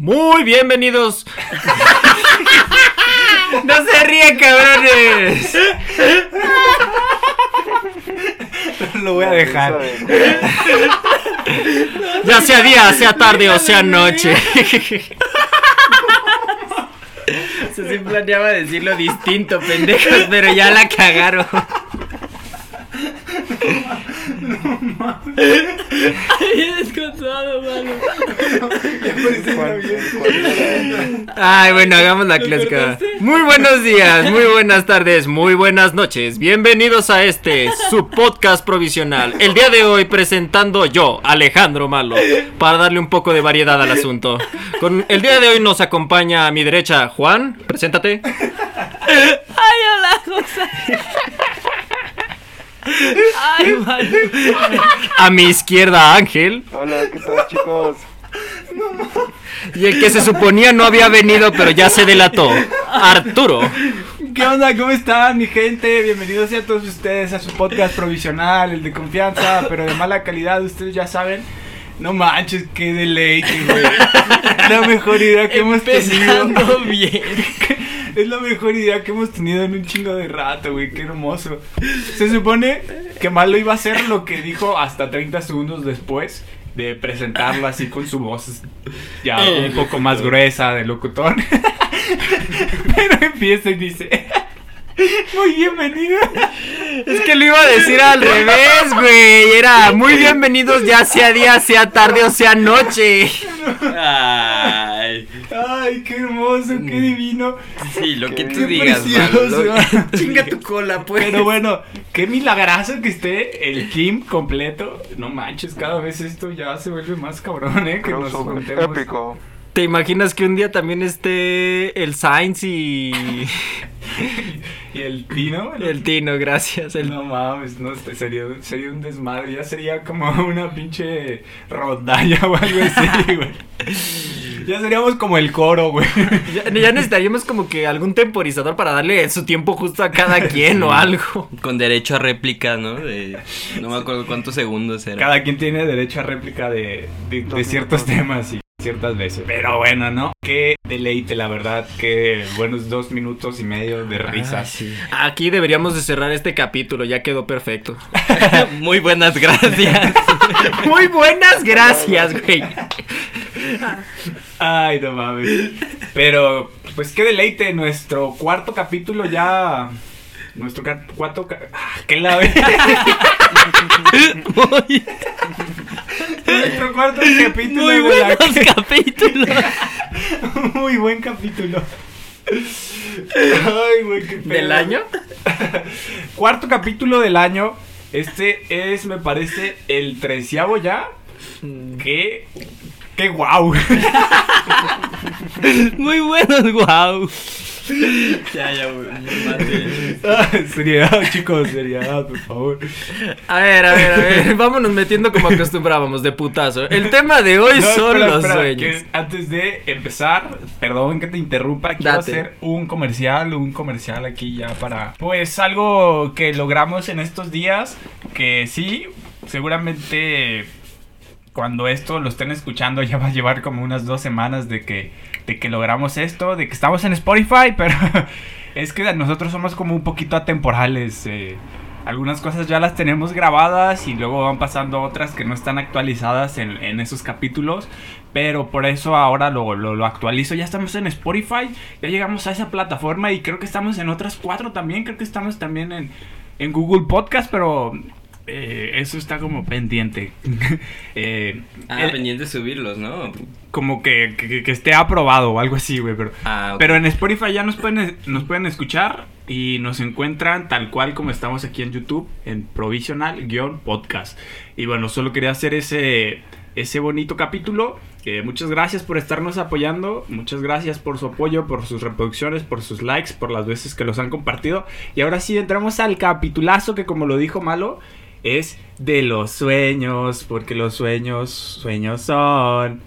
Muy bienvenidos. no se ríen, cabrones. Lo voy a dejar. Ya sea día, sea tarde o sea noche. Se sí planeaba decirlo distinto, pendejos, pero ya la cagaron. Ay, descontado, mano. Ay, bueno, hagamos la clásica. Muy buenos días, muy buenas tardes, muy buenas noches. Bienvenidos a este, su podcast provisional. El día de hoy presentando yo, Alejandro Malo, para darle un poco de variedad al asunto. Con el día de hoy nos acompaña a mi derecha Juan, preséntate. Ay, hola, José. Ay. A mi izquierda Ángel. Hola, ¿qué tal chicos? Y el que se suponía no había venido, pero ya se delató. Arturo. ¿Qué onda? ¿Cómo están, mi gente? Bienvenidos a todos ustedes a su podcast provisional, el de confianza, pero de mala calidad, ustedes ya saben. No manches, qué deleite, güey. La mejor idea que hemos tenido. Empezando bien. Es la mejor idea que hemos tenido en un chingo de rato, güey. Qué hermoso. Se supone que Malo iba a hacer lo que dijo hasta 30 segundos después de presentarlo así con su voz ya un poco más gruesa de locutor. Pero empieza y dice: Muy bienvenido. Es que lo iba a decir al revés, güey. Era muy bienvenidos ya sea día, sea tarde o sea noche. Ay. Ay, qué hermoso, qué divino. Sí, lo que tú Qué digas, Chinga tu cola, pues. Pero bueno, qué milagroso que esté el team completo. No manches, cada vez esto ya se vuelve más cabrón, ¿eh? Que nos juntemos. épico. ¿Te imaginas que un día también esté el Sainz y Y el Tino. el Tino? Gracias. El... No mames, no, este, sería, sería un desmadre. Ya sería como una pinche rondalla o algo así, güey. Ya seríamos como el coro, güey. Ya, ya necesitaríamos como que algún temporizador para darle su tiempo justo a cada quien o algo. Con derecho a réplica, ¿no? De, no me acuerdo cuántos segundos era. Cada quien tiene derecho a réplica de, de- de ciertos temas y ciertas veces. Pero bueno, ¿no? Qué deleite, la verdad. Qué buenos dos minutos y medio de risas. sí. Aquí deberíamos de cerrar este capítulo, ya quedó perfecto. Muy buenas gracias. Muy buenas gracias, güey. Ay, no mames. Pero, pues qué deleite. Nuestro cuarto capítulo ya. Nuestro cuarto. Ah, ¿Qué la Nuestro cuarto capítulo. muy de la- buenos capítulos. Muy buen capítulo. Ay, güey, qué pedo. ¿Del año? Cuarto capítulo del año. Este es, me parece, el treceavo ya. Qué. Qué guau. Muy buenos, wow. Ya, ya, güey. seriedad, chicos, seriedad, por favor. A ver, a ver, a ver. Vámonos metiendo como acostumbrábamos, de putazo. El tema de hoy No, son espera, los espera, sueños. que antes de empezar, perdón que te interrumpa, quiero Date. hacer un comercial, un comercial aquí ya para, pues algo que logramos en estos días, que sí, seguramente cuando esto lo estén escuchando ya va a llevar como unas dos semanas de que, de que logramos esto, de que estamos en Spotify, pero es que nosotros somos como un poquito atemporales. eh, algunas cosas ya las tenemos grabadas y luego van pasando otras que no están actualizadas en, en esos capítulos. Pero por eso ahora lo, lo, lo actualizo. Ya estamos en Spotify, ya llegamos a esa plataforma y creo que estamos en otras cuatro también. Creo que estamos también en, en Google Podcast, pero eh, eso está como pendiente. Eh, Ah, el- pendiente de subirlos, ¿no? como que, que- que esté aprobado o algo así, güey. Pero, Ah, pero en Spotify ya nos pueden, nos pueden escuchar y nos encuentran tal cual como estamos aquí en YouTube, en provisional-podcast. Y bueno, solo quería hacer ese, ese bonito capítulo. Eh, muchas gracias por estarnos apoyando. Muchas gracias por su apoyo, por sus reproducciones, por sus likes, por las veces que los han compartido. Y ahora sí entramos al capitulazo que como lo dijo Malo, es de los sueños, porque los sueños, sueños son.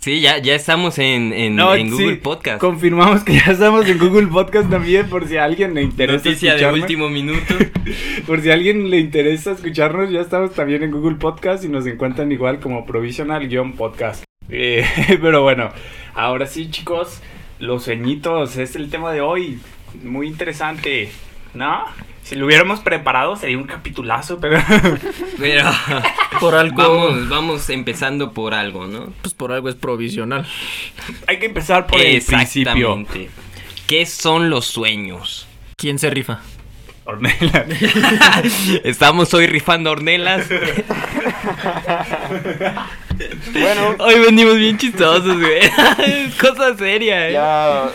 Sí, ya, ya estamos en, en, No, en Google sí, Podcast. Confirmamos que ya estamos en Google Podcast también, por si a alguien le interesa Noticia de escucharnos. último minuto. Por si a alguien le interesa escucharnos, ya estamos también en Google Podcast y nos encuentran igual como Provisional-Podcast. Eh, pero bueno, ahora sí, chicos, los sueñitos es el tema de hoy. Muy interesante, ¿no? Si lo hubiéramos preparado sería un capitulazo, pero... Pero Por algo. vamos, vamos empezando por algo, ¿no? Pues por algo es provisional. Hay que empezar por el principio. ¿Qué son los sueños? ¿Quién se rifa? Ornella. Estamos hoy rifando hornelas. Bueno, Hoy venimos bien chistosos, güey. Es cosa seria, ¿eh? ya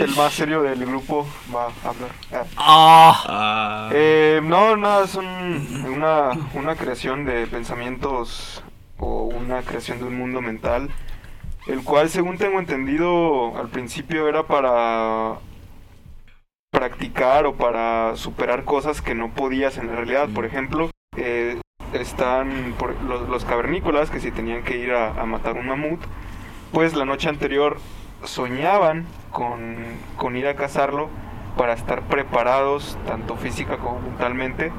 el más serio del grupo va a hablar. Ah. Ah. Eh, no, nada, es un- una, una creación de pensamientos o una creación de un mundo mental, el cual, según tengo entendido, al principio era para practicar o para superar cosas que no podías en la realidad. Por ejemplo, eh, están por- los, los cavernícolas que si tenían que ir a, a matar un mamut, pues la noche anterior soñaban con, con ir a cazarlo para estar preparados tanto física como mentalmente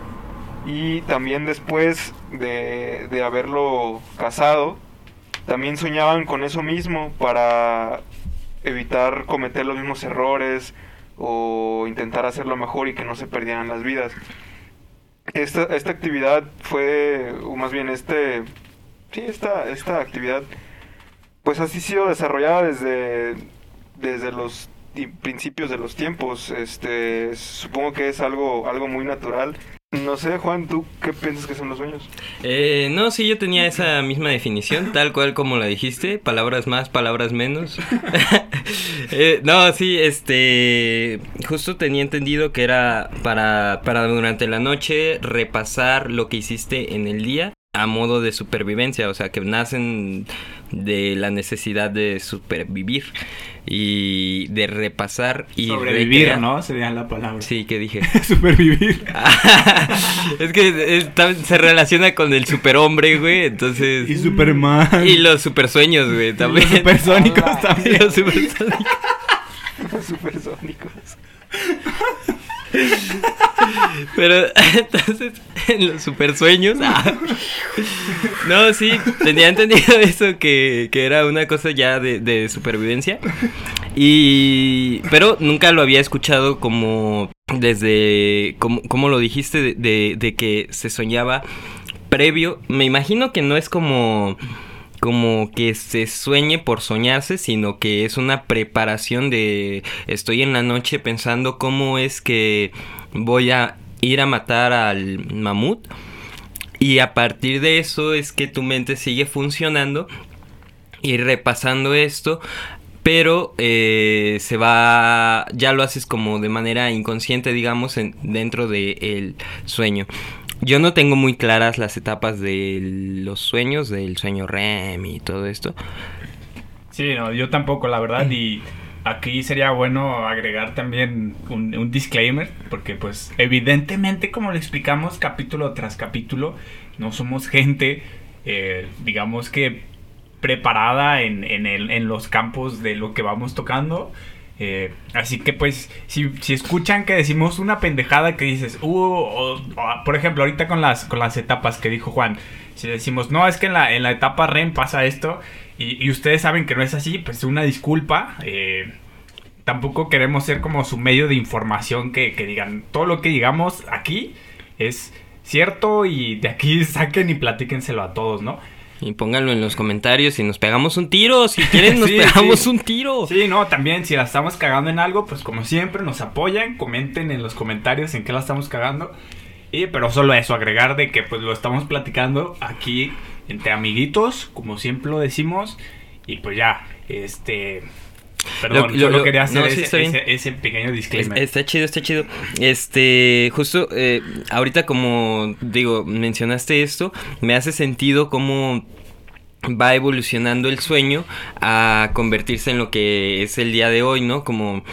y también después de, de haberlo cazado también soñaban con eso mismo para evitar cometer los mismos errores o intentar hacerlo mejor y que no se perdieran las vidas. Esta, esta actividad fue, o más bien este, sí, esta, esta actividad, pues así ha sido desarrollada desde, desde los principios de los tiempos. Este, supongo que es algo, algo muy natural. No sé, Juan, ¿tú qué piensas que son los sueños? Eh, no, sí, yo tenía esa misma definición, tal cual como la dijiste, palabras más, palabras menos. Eh, no, sí, este, justo tenía entendido que era para, para durante la noche repasar lo que hiciste en el día a modo de supervivencia, o sea, que nacen de la necesidad de supervivir y de repasar y Sobrevivir, recrear- ¿no? Sería la palabra. Sí, ¿qué dije? Supervivir. es que está- se relaciona con el superhombre, güey, entonces... Y Superman. Y los supersueños, güey, también. Los supersónicos. Y también. los. Supersónicos. Pero entonces, en los supersueños. ah. No, sí, tenía entendido eso que, que era una cosa ya de, supervivencia. Y. Pero nunca lo había escuchado como desde. como, como lo dijiste, de, de que se soñaba previo. Me imagino que no es como como que se sueñe por soñarse, sino que es una preparación de estoy en la noche pensando cómo es que voy a ir a matar al mamut. Y a partir de eso es que tu mente sigue funcionando y repasando esto pero eh, se va ya lo haces como de manera inconsciente digamos en- dentro del sueño yo no tengo muy claras las etapas de los sueños del sueño REM y todo esto Sí, no, yo tampoco, la verdad. Y aquí sería bueno agregar también un, disclaimer, porque pues evidentemente, como lo explicamos capítulo tras capítulo, no somos gente, eh, digamos que preparada en, en los campos de lo que vamos tocando. Eh, así que pues, si, si escuchan que decimos una pendejada que dices, uh, por ejemplo, ahorita con las, con las etapas que dijo Juan, si decimos, no, es que en la, en la etapa REM pasa esto, y, y ustedes saben que no es así, pues una disculpa. eh, tampoco queremos ser como su medio de información que, que digan, todo lo que digamos aquí es cierto y de aquí saquen y platíquenselo a todos, ¿no? Y pónganlo en los comentarios y nos pegamos un tiro si quieren nos Sí, pegamos sí. un tiro Sí, no, también si la estamos cagando en algo, pues como siempre nos apoyan, comenten en los comentarios en qué la estamos cagando. Y pero solo eso, agregar de que pues lo estamos platicando aquí entre amiguitos, como siempre lo decimos. Y pues ya, este... Perdón, Lo- lo- quería hacer no, sí, ese, ese- ese pequeño Es- disclaimer. Está chido, está chido. Este, justo, eh, ahorita como digo, mencionaste esto, me hace sentido cómo va evolucionando el sueño a convertirse en lo que es el día de hoy, ¿no? Como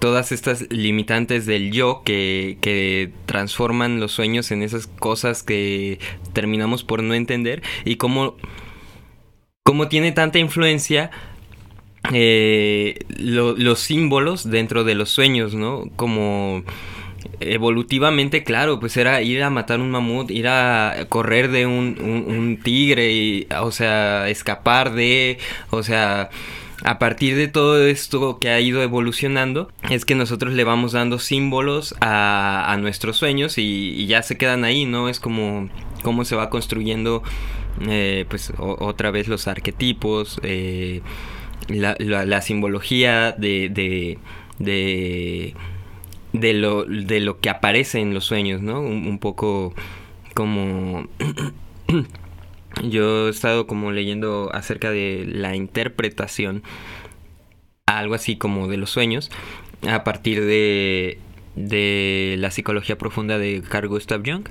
todas estas limitantes del yo que, que transforman los sueños en esas cosas que terminamos por no entender y cómo, cómo tiene tanta influencia eh, lo- los símbolos dentro de los sueños, ¿no? Como evolutivamente, claro, pues era ir a matar un mamut, ir a correr de un, tigre, o sea, escapar de, o sea, a partir de todo esto que ha ido evolucionando, es que nosotros le vamos dando símbolos a, a nuestros sueños y, ya se quedan ahí, ¿no? Es como cómo se va construyendo, eh, pues otra vez los arquetipos, eh, la, la, simbología de, de, de de lo, de lo que aparece en los sueños, ¿no? Un, poco como... Yo he estado como leyendo acerca de la interpretación, algo así como de los sueños, a partir de, de la psicología profunda de Carl Gustav Jung.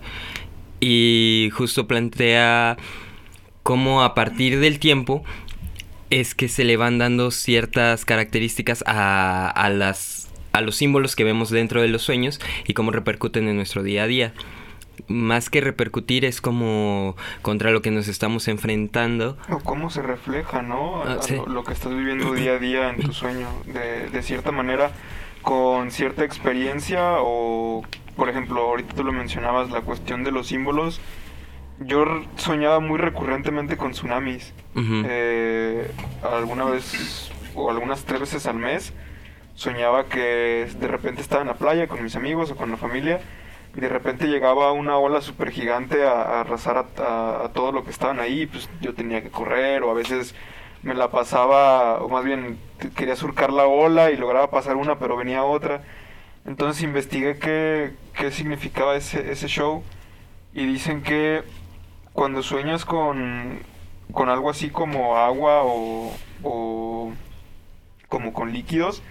Y justo plantea cómo a partir del tiempo es que se le van dando ciertas características a, a las a los símbolos que vemos dentro de los sueños y cómo repercuten en nuestro día a día. Más que repercutir es como contra lo que nos estamos enfrentando. O cómo se refleja, ¿no? Ah, lo, que estás viviendo día a día en tu sueño. De, de cierta manera, con cierta experiencia o, por ejemplo, ahorita tú lo mencionabas, la cuestión de los símbolos. Yo soñaba muy recurrentemente con tsunamis. Eh, alguna vez o algunas tres veces al mes soñaba que de repente estaba en la playa con mis amigos o con la familia y de repente llegaba una ola súper gigante a, arrasar a, todo lo que estaban ahí, pues yo tenía que correr o a veces me la pasaba, o más bien quería surcar la ola y lograba pasar una pero venía otra. Entonces investigué qué, qué significaba ese, ese show y dicen que cuando sueñas con, con algo así como agua o, o como con líquidos,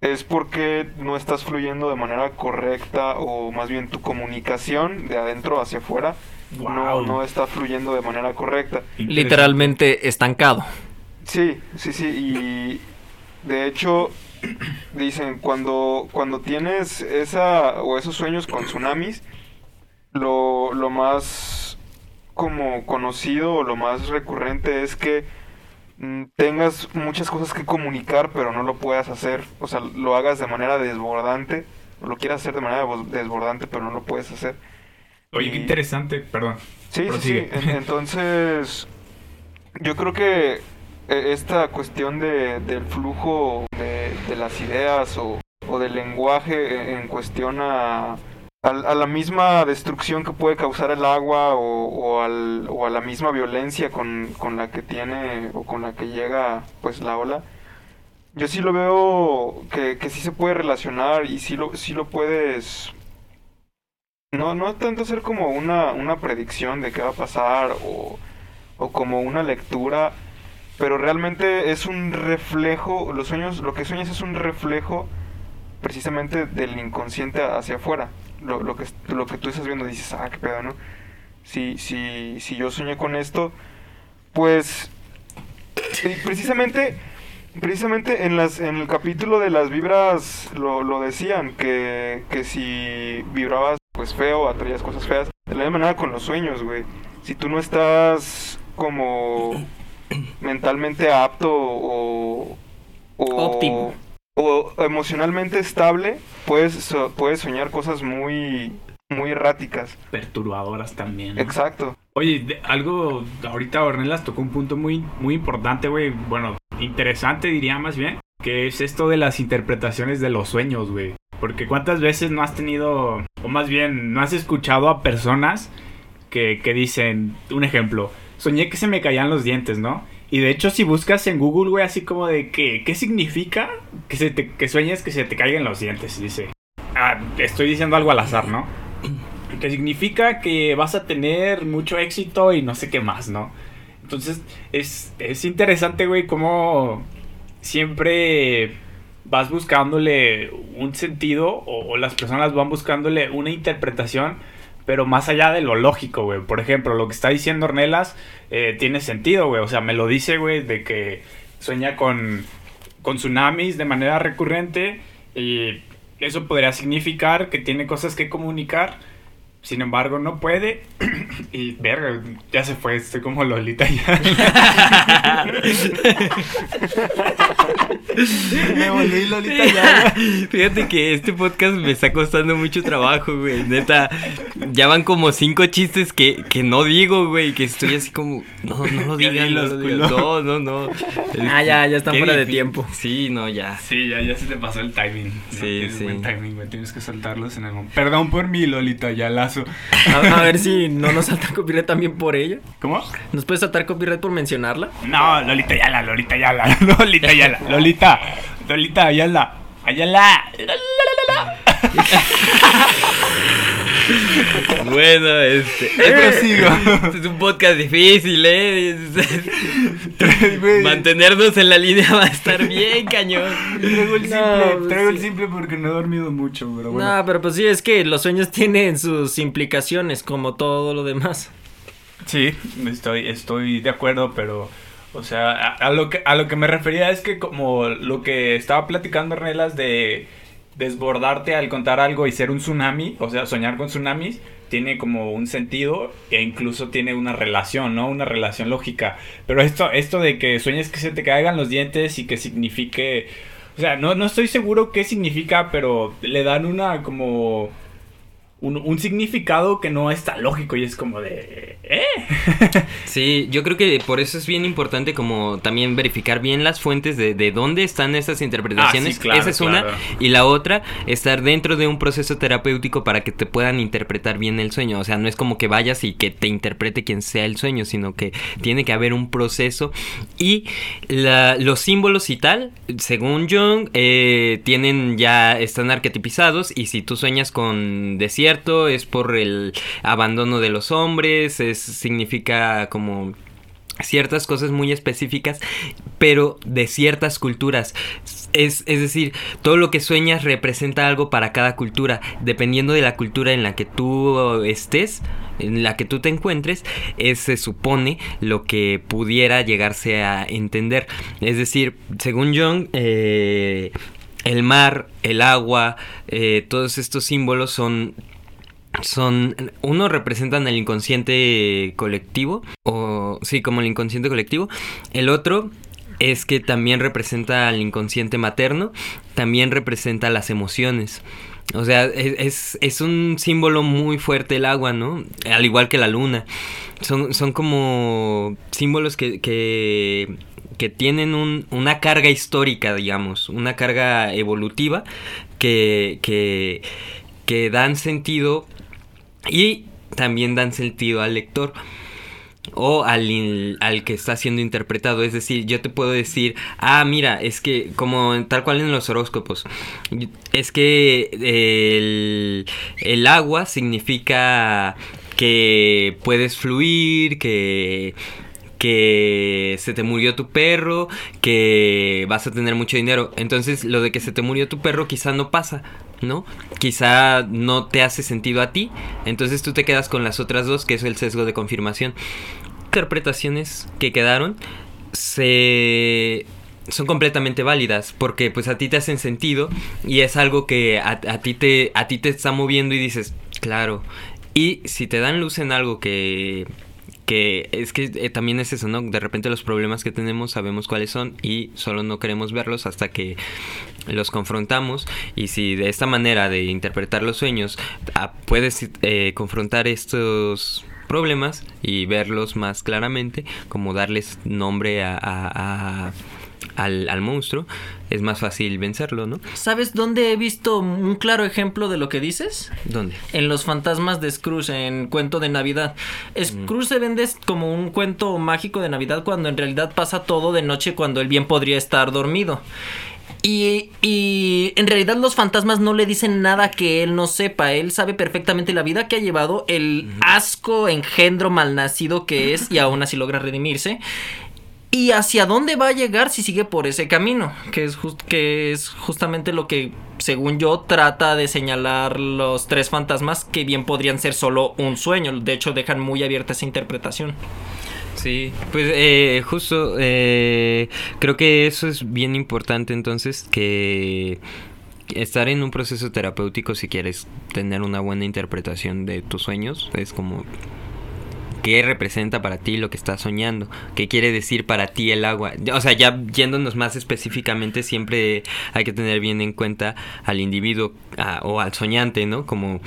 es porque no estás fluyendo de manera correcta o más bien tu comunicación de adentro hacia afuera no, no está fluyendo de manera correcta. Literalmente estancado. Sí, sí, sí. Y de hecho, dicen, cuando, cuando tienes esa o esos sueños con tsunamis, lo, lo más como conocido o lo más recurrente es que Mm, tengas muchas cosas que comunicar, pero no lo puedas hacer. O sea, lo hagas de manera desbordante, o lo quieras hacer de manera desbordante, pero no lo puedes hacer. Oye, qué interesante, perdón. Sí, sí, sí. Entonces, yo creo que e, esta cuestión de, del flujo de, de las ideas o, o, del lenguaje en cuestión a a, la misma destrucción que puede causar el agua o, al, o a la misma violencia con, con, la que tiene o con la que llega pues la ola yo sí lo veo que, que sí se puede relacionar y sí lo, sí lo puedes no, no tanto ser como una, una predicción de qué va a pasar o, o como una lectura pero realmente es un reflejo los sueños lo que sueñas es un reflejo precisamente del inconsciente hacia afuera lo, lo, que, lo que tú estás viendo dices, ah, qué pedo, ¿no? Si, si, si yo soñé con esto, pues precisamente precisamente en las en el capítulo de las vibras lo, lo decían que, que si vibrabas pues feo atraías cosas feas de la misma manera con los sueños güey si tú no estás como mentalmente apto o, o óptimo o emocionalmente estable, puedes, puedes soñar cosas muy, muy erráticas. Perturbadoras también. Exacto. Oye, algo, ahorita Ornelas tocó un punto muy, muy importante, güey. Bueno, interesante diría más bien, que es esto de las interpretaciones de los sueños, güey. Porque cuántas veces no has tenido, o más bien, no has escuchado a personas que, que dicen, un ejemplo, soñé que se me caían los dientes, ¿no? Y de hecho, si buscas en Google, güey, así como de que, ¿qué significa que, se te, que sueñes que se te caigan los dientes? Dice, ah, estoy diciendo algo al azar, ¿no? Que significa que vas a tener mucho éxito y no sé qué más, ¿no? Entonces, es, es interesante, güey, cómo siempre vas buscándole un sentido o, o las personas van buscándole una interpretación pero más allá de lo lógico, güey. Por ejemplo, lo que está diciendo Ornelas eh, tiene sentido, güey. O sea, me lo dice, güey, de que sueña con, con tsunamis de manera recurrente y eso podría significar que tiene cosas que comunicar, Sin embargo, no puede. y verga, ya se fue, estoy como Lolita ya. me volví Lolita ya. Fíjate que este podcast me está costando mucho trabajo, güey. Neta, ya van como cinco chistes que, que no digo, güey. Que estoy así como, no, no lo digan, no, no, no, no. Ah, ya, ya están fuera de tiempo. Sí, no, ya. Sí, ya, ya se te pasó el timing. Sí, sí. buen timing, güey. Tienes que soltarlos en el momento. Perdón por mi Lolita ya A, ver si no nos salta copyright también por ella. ¿Cómo? ¿Nos puede saltar copyright por mencionarla? No, Lolita Ayala, Lolita Ayala, Lolita Ayala, Lolita, Lolita Ayala, Ayala. bueno, este. este es un podcast difícil, ¿eh? Mantenernos en la línea va a estar bien, cañón. Traigo el simple, pues traigo el simple porque no he dormido mucho, pero bueno. No, pero pues sí, es que los sueños tienen sus implicaciones, como todo lo demás. Sí, estoy, estoy de acuerdo, pero. O sea, a, lo que, a lo que me refería es que como lo que estaba platicando Relas de desbordarte al contar algo y ser un tsunami, o sea, soñar con tsunamis, tiene como un sentido e incluso tiene una relación, ¿no? Una relación lógica. Pero esto, esto de que sueñes que se te caigan los dientes y que signifique... O sea, no, no estoy seguro qué significa, pero le dan una como un, significado que no está lógico y es como de... ¿eh? sí, yo creo que por eso es bien importante como también verificar bien las fuentes de, de dónde están esas interpretaciones. Ah, Esa es una. Y la otra, estar dentro de un proceso terapéutico para que te puedan interpretar bien el sueño. O sea, no es como que vayas y que te interprete quien sea el sueño, sino que tiene que haber un proceso. Y los símbolos y tal, según Jung, eh, tienen ya, están arquetipizados y si tú sueñas con desierto, es por el abandono de los hombres, es, significa como ciertas cosas muy específicas, pero de ciertas culturas. Es, es, decir, todo lo que sueñas representa algo para cada cultura. Dependiendo de la cultura en la que tú estés, en la que tú te encuentres, es, se supone lo que pudiera llegarse a entender. Es decir, según Jung, eh, el mar, el agua, eh, todos estos símbolos son son uno representan el inconsciente colectivo o sí como el inconsciente colectivo el otro es que también representa al inconsciente materno también representa las emociones o sea, es, es, un símbolo muy fuerte el agua, ¿no? Al igual que la luna. Son, son como símbolos que, que, que tienen un, una carga histórica, digamos, una carga evolutiva que, que, que dan sentido y también dan sentido al lector o al, al, que está siendo interpretado. Es decir, yo te puedo decir, ah, mira, es que como tal cual en los horóscopos, es que el, el agua significa que puedes fluir, que que se te murió tu perro, que vas a tener mucho dinero. Entonces, lo de que se te murió tu perro quizá no pasa, ¿no? Quizá no te hace sentido a ti. Entonces tú te quedas con las otras dos, que es el sesgo de confirmación. Interpretaciones que quedaron se son completamente válidas porque pues a ti te hacen sentido y es algo que a, ti te a ti te está moviendo y dices claro y si te dan luz en algo que que es que eh, también es eso, ¿no? De repente los problemas que tenemos sabemos cuáles son y solo no queremos verlos hasta que los confrontamos y si de esta manera de interpretar los sueños ah, puedes eh, confrontar estos problemas y verlos más claramente, como darles nombre a al, monstruo, es más fácil vencerlo, ¿no? ¿Sabes dónde he visto un claro ejemplo de lo que dices? ¿Dónde? En los fantasmas de Scrooge, en Cuento de Navidad. Scrooge se vende como un cuento mágico de Navidad cuando en realidad pasa todo de noche cuando el bien podría estar dormido. Y, y, en realidad los fantasmas no le dicen nada que él no sepa. Él sabe perfectamente la vida que ha llevado, el asco engendro malnacido que es y aún así logra redimirse y hacia dónde va a llegar si sigue por ese camino, que es, que es justamente lo que, según yo, trata de señalar los tres fantasmas que bien podrían ser solo un sueño, de hecho dejan muy abierta esa interpretación. Sí, pues eh, justo eh, creo que eso es bien importante entonces que estar en un proceso terapéutico si quieres tener una buena interpretación de tus sueños es como qué representa para ti lo que estás soñando, qué quiere decir para ti el agua. O sea, ya yéndonos más específicamente, siempre hay que tener bien en cuenta al individuo o al soñante, ¿no? Como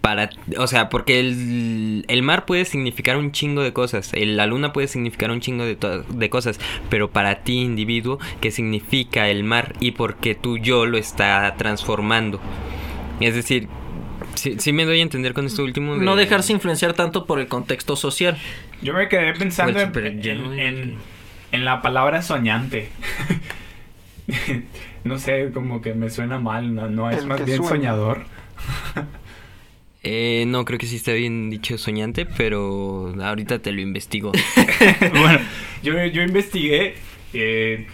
para, o sea, porque el, mar puede significar un chingo de cosas, la luna puede significar un chingo de, de cosas, pero para ti individuo, ¿qué significa el mar y por qué tu yo lo está transformando? Es decir, Sí, me doy a entender con esto último. No dejarse influenciar tanto por el contexto social. Yo me quedé pensando en, en, la palabra soñante. no sé, como que me suena mal, no, es más bien soñador. Eh, no, creo que sí está bien dicho soñante, pero ahorita te lo investigo. bueno, yo, yo investigué, eh,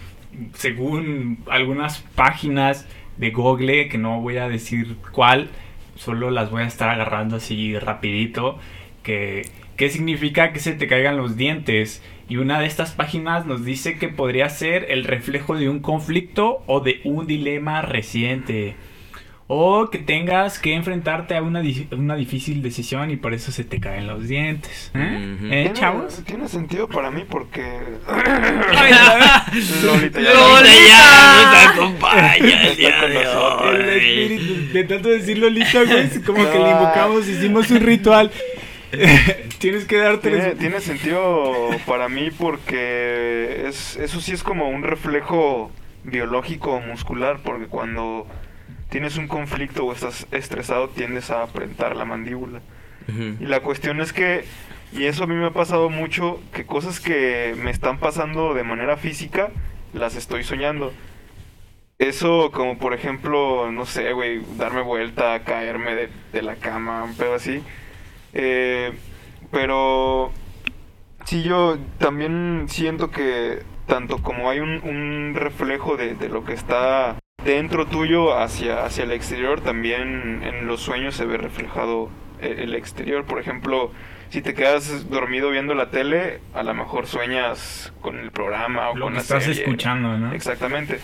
según algunas páginas de Google, que no voy a decir cuál, solo las voy a estar agarrando así rapidito. Que, ¿Qué significa que se te caigan los dientes? Y una de estas páginas nos dice que podría ser el reflejo de un conflicto o de un dilema reciente. O que tengas que enfrentarte a una, una difícil decisión y por eso se te caen los dientes. ¿Eh, ¿Eh chavos? Tiene sentido para mí porque. Lolita ya, Lolita nos acompaña el día de hoy. El espíritu, de tanto decir Lolita, güey, como que le invocamos, hicimos un ritual. Tienes que darte. Tiene, tiene, sentido para mí porque es, eso sí es como un reflejo biológico muscular, porque cuando tienes un conflicto o estás estresado, tiendes a apretar la mandíbula. Y la cuestión es que, y eso a mí me ha pasado mucho, que cosas que me están pasando de manera física, las estoy soñando. Eso como por ejemplo, no sé, güey, darme vuelta, caerme de, de la cama, un pedo así. Eh, pero sí, yo también siento que tanto como hay un, un reflejo de, de, lo que está dentro tuyo hacia, hacia el exterior, también en los sueños se ve reflejado el, exterior. Por ejemplo, si te quedas dormido viendo la tele, a lo mejor sueñas con el programa o lo con que la estás escuchando, ¿no? Exactamente.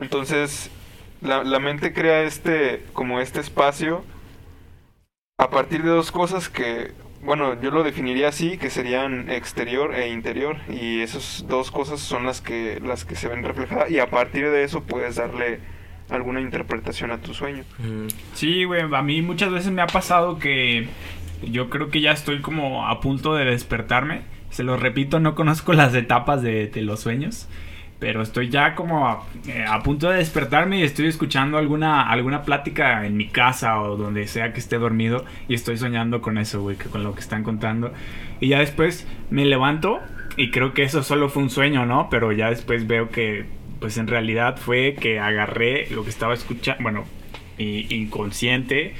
Entonces, la, la mente crea este, como este espacio a partir de dos cosas que bueno, yo lo definiría así, que serían exterior e interior, y esas dos cosas son las que, las que se ven reflejadas, y a partir de eso puedes darle alguna interpretación a tu sueño. Sí, güey, a mí muchas veces me ha pasado que yo creo que ya estoy como a punto de despertarme. Se lo repito, no conozco las etapas de, de los sueños pero estoy ya como eh, a, punto de despertarme y estoy escuchando alguna, alguna plática en mi casa o donde sea que esté dormido y estoy soñando con eso, güey, con lo que están contando. Y ya después me levanto y creo que eso solo fue un sueño, ¿no? Pero ya después veo que, pues en realidad fue que agarré lo que estaba escuchando, bueno, mi inconsciente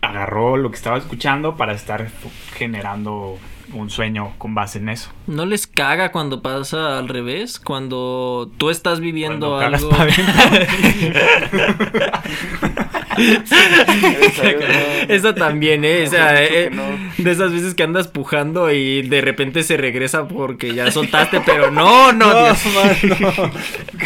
agarró lo que estaba escuchando para estar generando un sueño con base en eso. ¿No les caga cuando pasa al revés? Cuando tú estás viviendo algo. Esa también, ¿eh? O sea, eh, de esas veces que andas pujando y de repente se regresa porque ya soltaste, pero no, no, no Dios. no.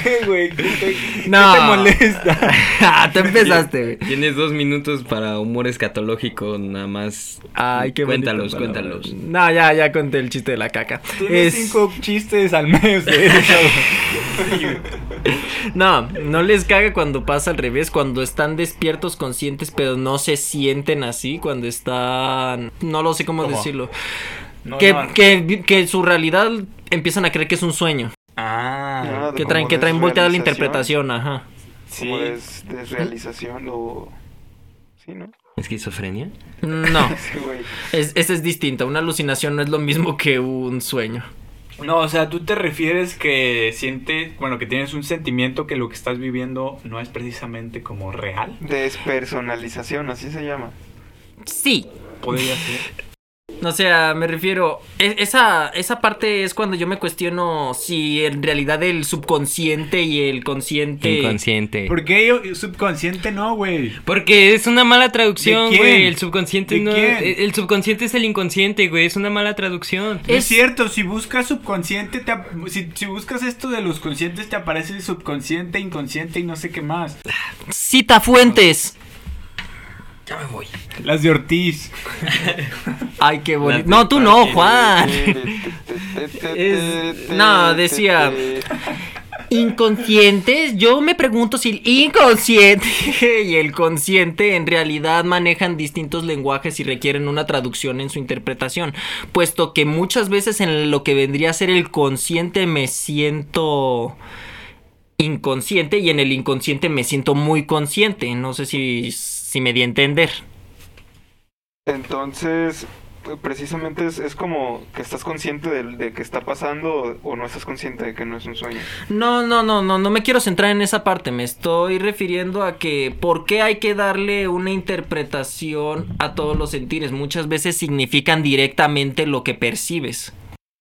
¿Qué, güey? ¿Qué, no. te molesta? ah, te empezaste, güey. Tienes dos minutos para humor escatológico, nada más. Ay, qué Cuéntalos, cuéntalos. No, ya, ya conté el chiste de la caca. Tienes cinco chistes al mes de eso. no, no les caga cuando pasa al revés, cuando están despiertos, conscientes, pero no se sienten así, cuando están... No lo sé cómo, decirlo. que, Que, que su realidad empiezan a creer que es un sueño. Ah, que traen, que traen volteada la interpretación, ajá. Sí. Como desrealización o... Sí, ¿no? ¿Esquizofrenia? No. es, ese es distinto. Una alucinación no es lo mismo que un sueño. No, o sea, tú te refieres que sientes, bueno, que tienes un sentimiento que lo que estás viviendo no es precisamente como real. Despersonalización, así se llama. Sí. Podría ser. O sea, me refiero, e- esa, esa parte es cuando yo me cuestiono si en realidad el subconsciente y el consciente... Inconsciente. ¿Por qué yo- subconsciente no, güey? Porque es una mala traducción, güey. El subconsciente ¿De no. quién? El subconsciente es el inconsciente, güey. Es una mala traducción. Es Es- cierto, si buscas subconsciente, te si, si buscas esto de los conscientes, te aparece el subconsciente, inconsciente y no sé qué más. Cita fuentes. Ya me voy. Las de Ortiz. Ay, qué bonito. No, tú no, Juan. Es- no, decía- Inconscientes, yo me pregunto si el inconsciente y el consciente en realidad manejan distintos lenguajes y requieren una traducción en su interpretación, puesto que muchas veces en lo que vendría a ser el consciente me siento inconsciente y en el inconsciente me siento muy consciente, no sé si, si me di a entender. Entonces, precisamente es, es como que estás consciente de, de que está pasando o no estás consciente de que no es un sueño. No, no, no, no, no me quiero centrar en esa parte. Me estoy refiriendo a que por qué hay que darle una interpretación a todos los sentires. Muchas veces significan directamente lo que percibes.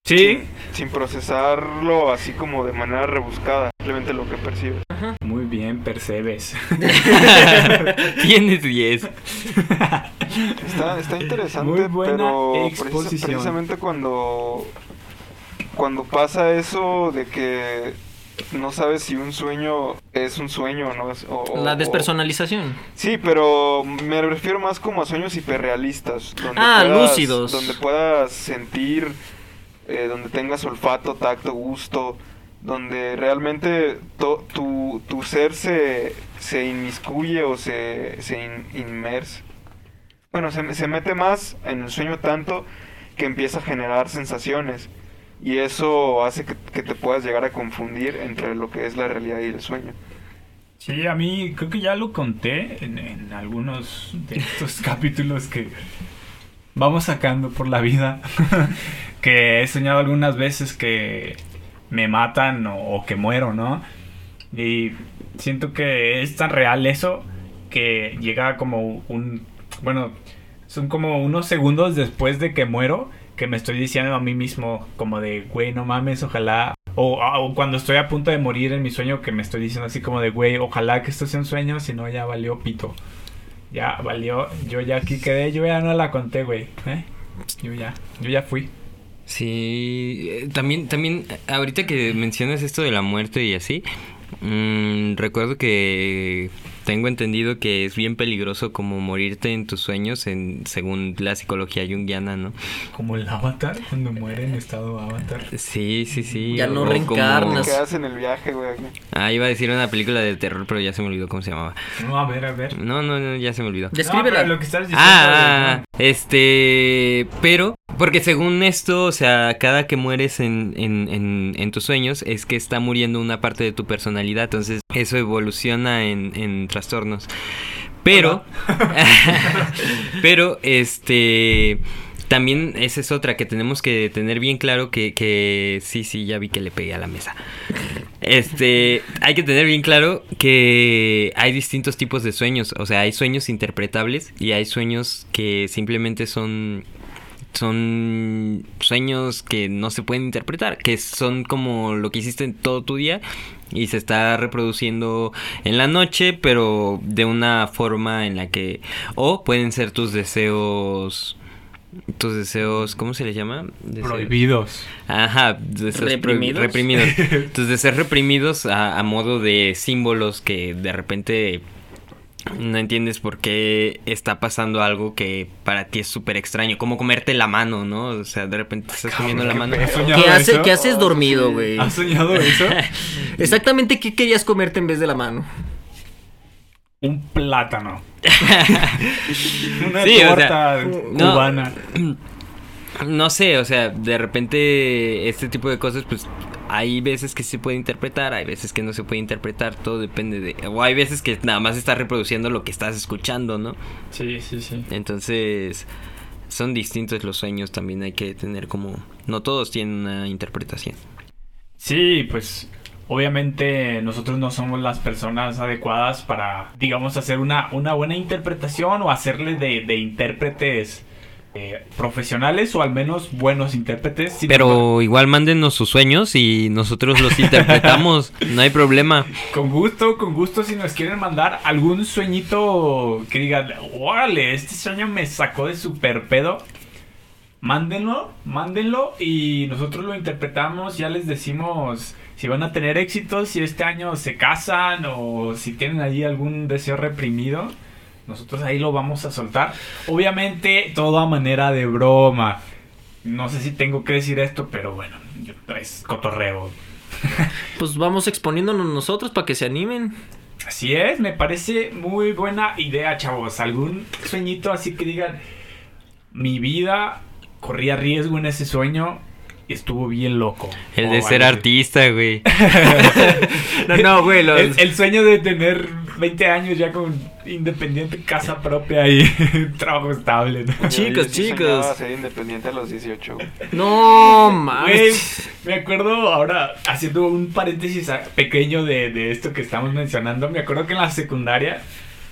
Sí. Sin procesarlo así como de manera rebuscada, simplemente lo que percibes. Muy bien, percebes. Tienes 10. Está, está interesante, Muy buena pero precisamente cuando, cuando pasa eso de que no sabes si un sueño es un sueño o no o- o- La o- despersonalización. Sí, pero me refiero más como a sueños hiperrealistas. Donde Ah, puedas- lúcidos. Donde puedas sentir, eh, donde tengas olfato, tacto, gusto, donde realmente tu, tu ser se, se inmiscuye o se, se in-. Bueno, se, se mete más en el sueño tanto que empieza a generar sensaciones. Y eso hace que, te puedas llegar a confundir entre lo que es la realidad y el sueño. Sí, a mí creo que ya lo conté en algunos de estos capítulos que vamos sacando por la vida. que he soñado algunas veces que me matan o, que muero, ¿no? Y siento que es tan real eso que llega como un... Bueno, son como unos segundos después de que muero que me estoy diciendo a mí mismo como de, güey, no mames, ojalá... O, o cuando estoy a punto de morir en mi sueño que me estoy diciendo así como de, güey, ojalá que esto sea un sueño, si no ya valió pito. Ya valió, yo ya aquí quedé, yo ya no la conté, güey. ¿eh? Yo ya, yo ya fui. Sí, eh, también, también, ahorita que mencionas esto de la muerte y así, mm, recuerdo que tengo entendido que es bien peligroso como morirte en tus sueños, en, según la psicología junguiana, ¿no? Como el avatar, cuando muere en estado avatar. Sí, sí, sí. Ya no como- reencarnas. Quedas en el viaje, güey. Ah, iba a decir una película de terror, pero ya se me olvidó cómo se llamaba. No, a ver, a ver. No, no, no, ya se me olvidó. Descríbela. No, lo que estás diciendo. Ah, ah, este, pero, porque según esto, o sea, cada que mueres en, en, en, en tus sueños es que está muriendo una parte de tu personalidad, entonces eso evoluciona en, en trastornos. Pero, pero, este, también esa es otra que tenemos que tener bien claro que, que, sí, sí, ya vi que le pegué a la mesa. Este, hay que tener bien claro que hay distintos tipos de sueños. O sea, hay sueños interpretables y hay sueños que simplemente son. Son sueños que no se pueden interpretar, que son como lo que hiciste en todo tu día y se está reproduciendo en la noche, pero de una forma en la que. O pueden ser tus deseos. Tus deseos, ¿cómo se les llama? Deseos- Prohibidos. Ajá, deseos pro- ¿Reprimidos? reprimidos. Entonces, de ser reprimidos a, a modo de símbolos que de repente no entiendes por qué está pasando algo que para ti es súper extraño, como comerte la mano, ¿no? O sea, de repente estás comiendo la mano. ¿Has soñado ¿Qué, hace- qué haces dormido, güey? ¿Has soñado eso? Exactamente qué querías comerte en vez de la mano. Un plátano. Una Sí, o sea, torta no. cubana. No sé, o sea, de repente este tipo de cosas, pues hay veces que se puede interpretar, hay veces que no se puede interpretar, todo depende de... O hay veces que nada más estás reproduciendo lo que estás escuchando, ¿no? Sí, sí, sí. Entonces, son distintos los sueños, también hay que tener como... No todos tienen una interpretación. Sí, pues obviamente nosotros no somos las personas adecuadas para, digamos, hacer una, una buena interpretación o hacerle de, de intérpretes eh, profesionales o al menos buenos intérpretes. Pero igual mándenos sus sueños y nosotros los interpretamos. No hay problema. con gusto, con gusto, si nos quieren mandar algún sueñito que digan, órale, este sueño me sacó de super pedo. Mándenlo, mándenlo y nosotros lo interpretamos, ya les decimos si van a tener éxito, si este año se casan o si tienen ahí algún deseo reprimido. Nosotros ahí lo vamos a soltar. Obviamente todo a manera de broma. No sé si tengo que decir esto, pero bueno, yo- es cotorreo. Pues vamos exponiéndonos nosotros para que se animen. Así es, me parece muy buena idea, chavos. Algún sueñito así que digan, mi vida corría riesgo en ese sueño y estuvo bien loco. El de ser artista, güey. No, no, güey. los- El, el sueño de tener 20 años ya con independiente, casa propia y trabajo estable. ¿no? Chicos, Yo chicos. ser independiente a los 18. güey. No, mames. me acuerdo ahora, haciendo un paréntesis pequeño de, de esto que estamos mencionando, me acuerdo que en la secundaria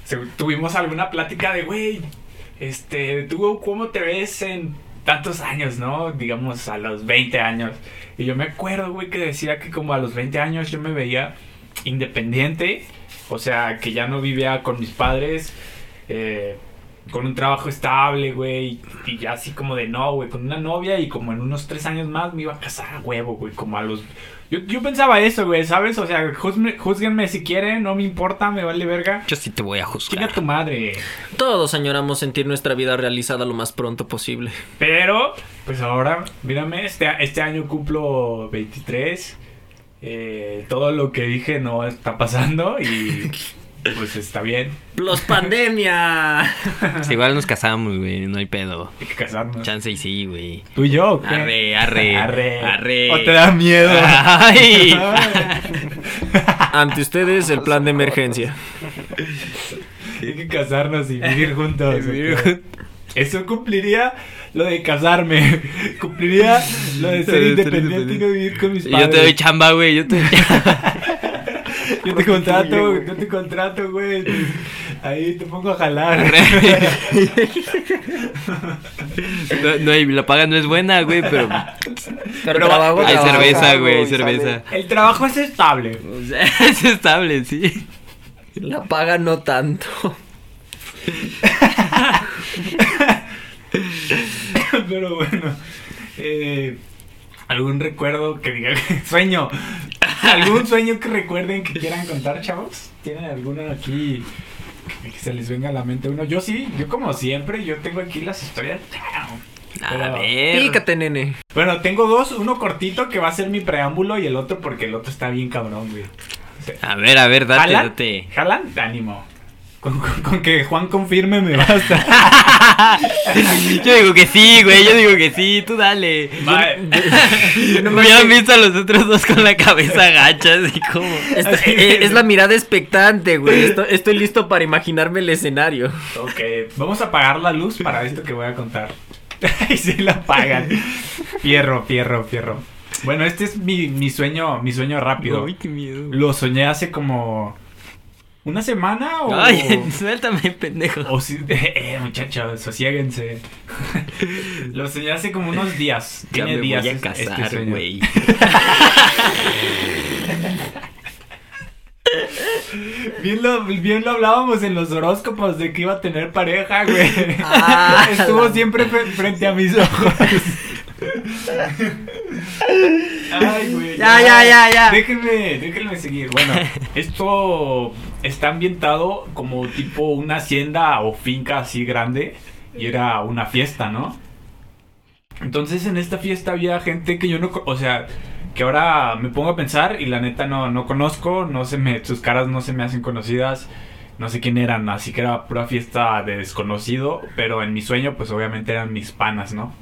se- tuvimos alguna plática de, güey, este, tú cómo te ves en tantos años, ¿no? Digamos a los 20 años. Y yo me acuerdo, güey, que decía que como a los 20 años yo me veía independiente, o sea, que ya no vivía con mis padres, eh, con un trabajo estable, güey, y ya así como de no, güey, con una novia y como en unos tres años más me iba a casar a huevo, güey, como a los... Yo, yo pensaba eso, güey, ¿sabes? O sea, juzme- júzguenme si quieren, no me importa, me vale verga. Yo sí te voy a Chinga juzgar. tu madre. Todos añoramos sentir nuestra vida realizada lo más pronto posible. Pero, pues ahora, mírame, este, este año cumplo 23. Eh, todo lo que dije no está pasando y pues está bien. ¡Los pandemia! Pues igual nos casamos, güey. No hay pedo. Hay que casarnos. Chance y sí, güey. ¿Tú y yo? o qué? Arre, arre. Arre. Arre. ¿O te da miedo? Ay. Ante ustedes, el plan de emergencia. Hay que casarnos y vivir juntos. Vivir ¿o qué? Eso cumpliría lo de casarme. Cumpliría lo de ser Ser independiente y no vivir con mis padres. yo te doy chamba, güey. Yo te Yo te contrato, yo te contrato, güey. Ahí te pongo a jalar. no, la paga no es buena, güey, pero Pero trabajo, hay trabajo. cerveza, güey, hay cerveza. El trabajo es estable. Es estable, sí. La paga no tanto. Pero bueno. eh, ¿Algún recuerdo que diga sueño? ¿Algún sueño que recuerden que quieran contar, chavos? ¿Tienen alguno aquí que, que se les venga a la mente uno? Yo sí, yo como siempre, yo tengo aquí las historias. A Pero- ver. Pícate, nene. Bueno, tengo dos, uno cortito que va a ser mi preámbulo y el otro porque el otro está bien cabrón, güey. A ver, a ver, date, ¿Jalan? date. ¿Jalan? Ánimo. Con, con- con que Juan confirme me basta. Yo digo que sí, güey, yo digo que sí, tú dale. Va, No me han visto a los otros dos con la cabeza gacha, así como. Eh, es la mirada expectante, güey. Esto- Estoy, listo para imaginarme el escenario. Ok, vamos a apagar la luz para esto que voy a contar. Y si la apagan. Fierro, fierro, fierro. Bueno, este es mi, mi sueño, mi sueño rápido. Ay, qué miedo. Lo soñé hace como una semana o. Ay, suéltame, pendejo. o si- eh, muchachos, sosiéguense. Lo soñé hace como unos días. Ya Tiene me días voy a es- este casar, güey. Bien lo, bien lo hablábamos en los horóscopos de que iba a tener pareja, güey. Ah, Estuvo la- siempre fre- frente a mis ojos. Ay, güey. Ya, ya, ya, ya. Déjenme, déjenme seguir. Bueno, esto está ambientado como tipo una hacienda o finca así grande. Y era una fiesta, ¿no? Entonces en esta fiesta había gente que yo no... O sea, que ahora me pongo a pensar y la neta no, no conozco, no se me, sus caras no se me hacen conocidas, no sé quién eran, así que era pura fiesta de desconocido, pero en mi sueño pues obviamente eran mis panas, ¿no?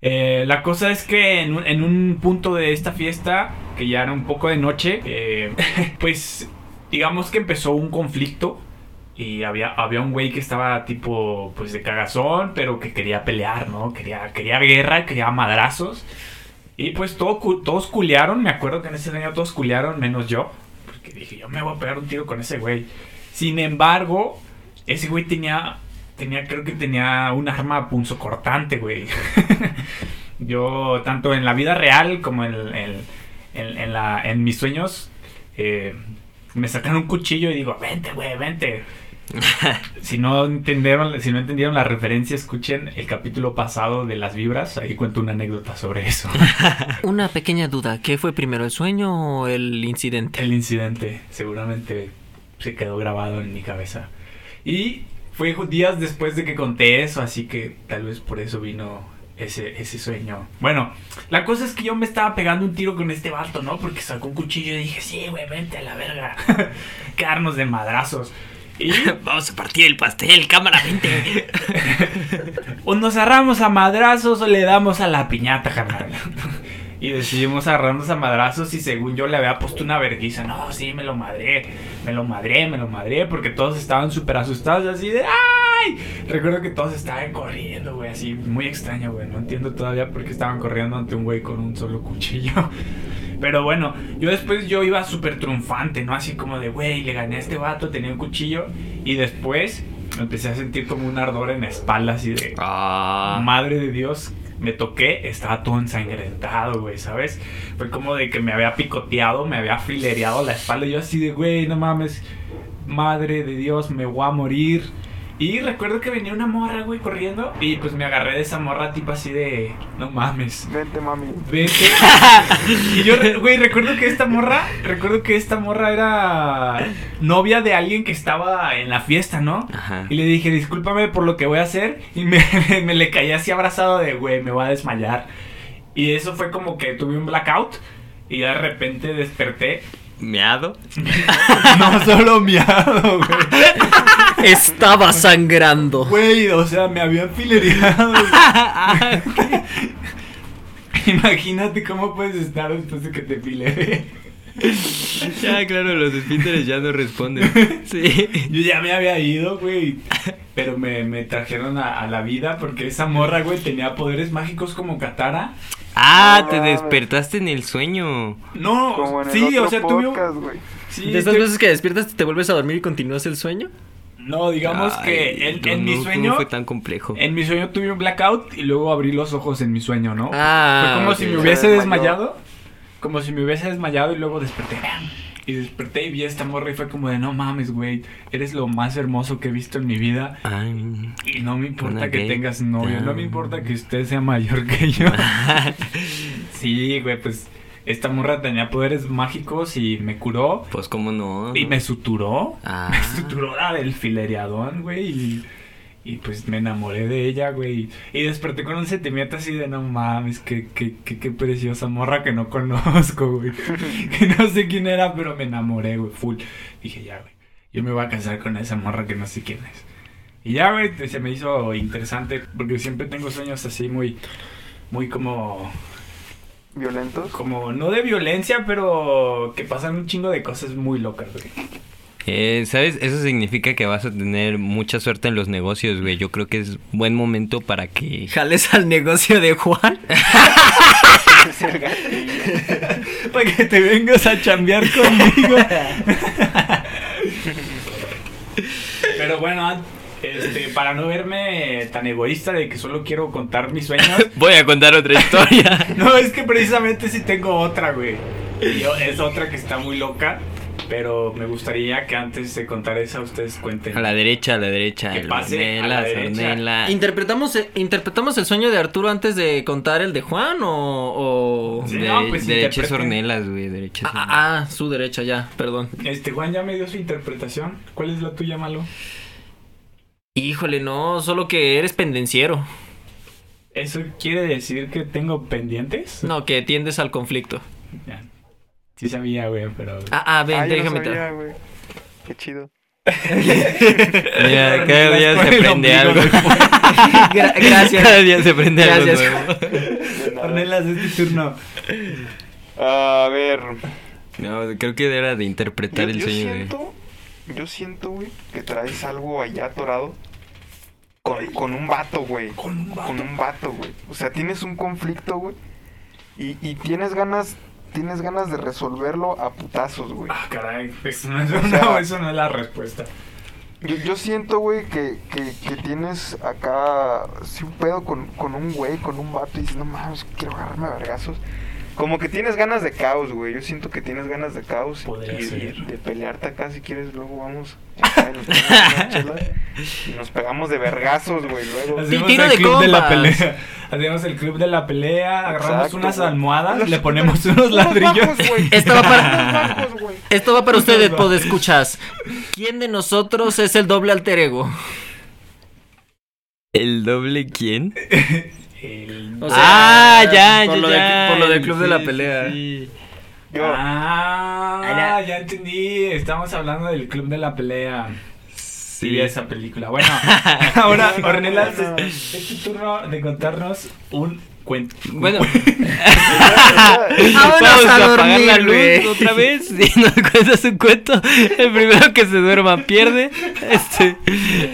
Eh, la cosa es que en un, en un punto de esta fiesta, que ya era un poco de noche, eh, pues digamos que empezó un conflicto y había, había un güey que estaba tipo pues de cagazón, pero que quería pelear, ¿no? Quería, quería guerra, quería madrazos. Y pues todos culearon, me acuerdo que en ese año todos culearon, menos yo. Porque dije, yo me voy a pegar un tiro con ese güey. Sin embargo, ese güey tenía tenía, creo que tenía un arma punzocortante, güey. Yo, tanto en la vida real como en, en, en mis sueños, eh, me sacan un cuchillo y digo, vente, güey, vente. si no entendieron, si no entendieron la referencia, escuchen el capítulo pasado de las vibras, ahí cuento una anécdota sobre eso. Una pequeña duda, ¿qué fue primero, el sueño o el incidente? El incidente seguramente se quedó grabado en mi cabeza. Y fue días después de que conté eso, así que tal vez por eso vino ese, ese sueño. Bueno, la cosa es que yo me estaba pegando un tiro con este vato, ¿no? Porque sacó un cuchillo y dije, sí, güey, vente a la verga. Quedarnos de madrazos. Y Vamos a partir el pastel, cámara, vente. o nos agarramos a madrazos o le damos a la piñata, carnal. Y decidimos agarrarnos a madrazos y según yo le había puesto una verguiza. No, sí, me lo madré, me lo madré, me lo madré. Porque todos estaban súper asustados así de ¡ay! Recuerdo que todos estaban corriendo, güey, así muy extraño, güey. No entiendo todavía por qué estaban corriendo ante un güey con un solo cuchillo. Pero bueno, yo después yo iba súper triunfante, ¿no? Así como de, güey, le gané a este vato, tenía un cuchillo. Y después empecé a sentir como un ardor en la espalda, así de, Ah, madre de Dios, me toqué, estaba todo ensangrentado, güey, ¿sabes? Fue como de que me había picoteado, me había filereado la espalda. Y yo así de, güey, no mames, madre de Dios, me voy a morir. Y recuerdo que venía una morra, güey, corriendo. Y pues me agarré de esa morra, tipo así de, no mames. Vente, mami. Vete. y yo, güey, recuerdo que esta morra, recuerdo que esta morra era novia de alguien que estaba en la fiesta, ¿no? Ajá. Y le dije, discúlpame por lo que voy a hacer. Y me, me le caí así abrazado de, güey, me voy a desmayar. Y eso fue como que tuve un blackout. Y de repente desperté. ¿Meado? No solo miado, güey. Estaba sangrando. Güey, o sea, me habían filereado. Imagínate cómo puedes estar después de que te filere. Ya, claro, los esfínteres ya no responden. Sí. Yo ya me había ido, güey. Pero me, me trajeron a, a la vida porque esa morra, güey, tenía poderes mágicos como Katara. Ah, No te despertaste en el sueño. No, Como en el sí, otro o sea, podcast, güey. sí, De esas te- veces que despiertas, te vuelves a dormir y continúas el sueño. No, digamos Ay, que en, no, en mi no, sueño. No fue tan complejo. En mi sueño tuve un blackout y luego abrí los ojos en mi sueño, ¿no? Ah, Fue como si me Se hubiese desmayado. Como si me hubiese desmayado y luego desperté. Y desperté y vi a esta morra y fue como de no mames, güey. Eres lo más hermoso que he visto en mi vida. Ay. Y no me importa que tengas novio. No me Ah. importa que usted sea mayor que yo. sí, güey, pues esta morra tenía poderes mágicos y me curó. Pues cómo no. Y me suturó. Ah. Me suturó la del filereadón, güey. Y, y pues me enamoré de ella, güey. Y desperté con un sentimiento así de no mames, qué, qué, qué, qué preciosa morra que no conozco, güey. que no sé quién era, pero me enamoré, güey, full. Dije, ya, güey. Yo me voy a casar con esa morra que no sé quién es. Y ya, güey, se me hizo interesante porque siempre tengo sueños así muy, muy como, ¿Violentos? como, no de violencia, pero que pasan un chingo de cosas muy locas, güey. Eh, ¿Sabes? Eso significa que vas a tener mucha suerte en los negocios, güey. Yo creo que es buen momento para que... Jales al negocio de Juan. Para que te vengas a chambear conmigo. Pero bueno, este, para no verme tan egoísta de que solo quiero contar mis sueños. Voy a contar otra historia. No, es que precisamente sí tengo otra, güey. Yo- es otra que está muy loca. Pero me gustaría que antes de contar esa, ustedes cuenten. A la derecha, a la derecha. Que pase a la Ornelas, derecha. Ornelas. ¿Interpretamos, eh, ¿Interpretamos el sueño de Arturo antes de contar el de Juan o...? o- Sí, De- no, pues, derecha es interpreten. Ornelas, güey. Ah, ah, ah, su derecha, ya, perdón. Este, Juan ya me dio su interpretación. ¿Cuál es la tuya, Malo? Híjole, no, solo que eres pendenciero. ¿Eso quiere decir que tengo pendientes? No, que tiendes al conflicto. Ya. Sí sabía, güey, pero... Ah, ah, ven, Ah, no déjame sabía, güey. Qué chido. Mira, cada día se prende algo. Gra- gracias. Cada día se prende algo Gracias. De nada. Ornelas, es tu turno. A ver. No, creo que era de interpretar Yo, el yo sueño, siento, yo siento, güey, que traes algo allá atorado con, con un vato, güey. Con un vato. Con un vato, güey. O sea, tienes un conflicto, güey. Y, y tienes ganas, tienes ganas de resolverlo a putazos, güey. Ah, caray. Eso no es, O no, eso no es la respuesta. Yo, yo siento, güey, que, que, que tienes acá sí, un pedo con, con un güey, con un vato y dices, no mames, quiero agarrarme a vergazos. Como que tienes ganas de caos, güey. Yo siento que tienes ganas de caos Podría y, de pelearte acá si quieres. Luego vamos acá y y nos pegamos de vergazos, güey. Luego. Hacemos tiro el de club de la pelea. Hacemos el club de la pelea, agarramos Exacto, unas güey. almohadas, le ponemos unos Unos ladrillos. bajos, güey. Esto va para- bajos, güey. Esto va para ustedes, podescuchas. ¿Quién de nosotros es el doble alter ego? ¿El doble quién? El- O ah, ya, por ya, lo de- ya. por lo del club de la pelea. sí. Yo, Ah, ya entendí. Estamos hablando del club de la pelea. Sí, esa película. Bueno, ahora, Ornelas, es tu turno de contarnos un cuento. un Bueno, vamos a a, apagar la luz otra vez y nos cuentas un cuento. El primero que se duerma pierde. Este,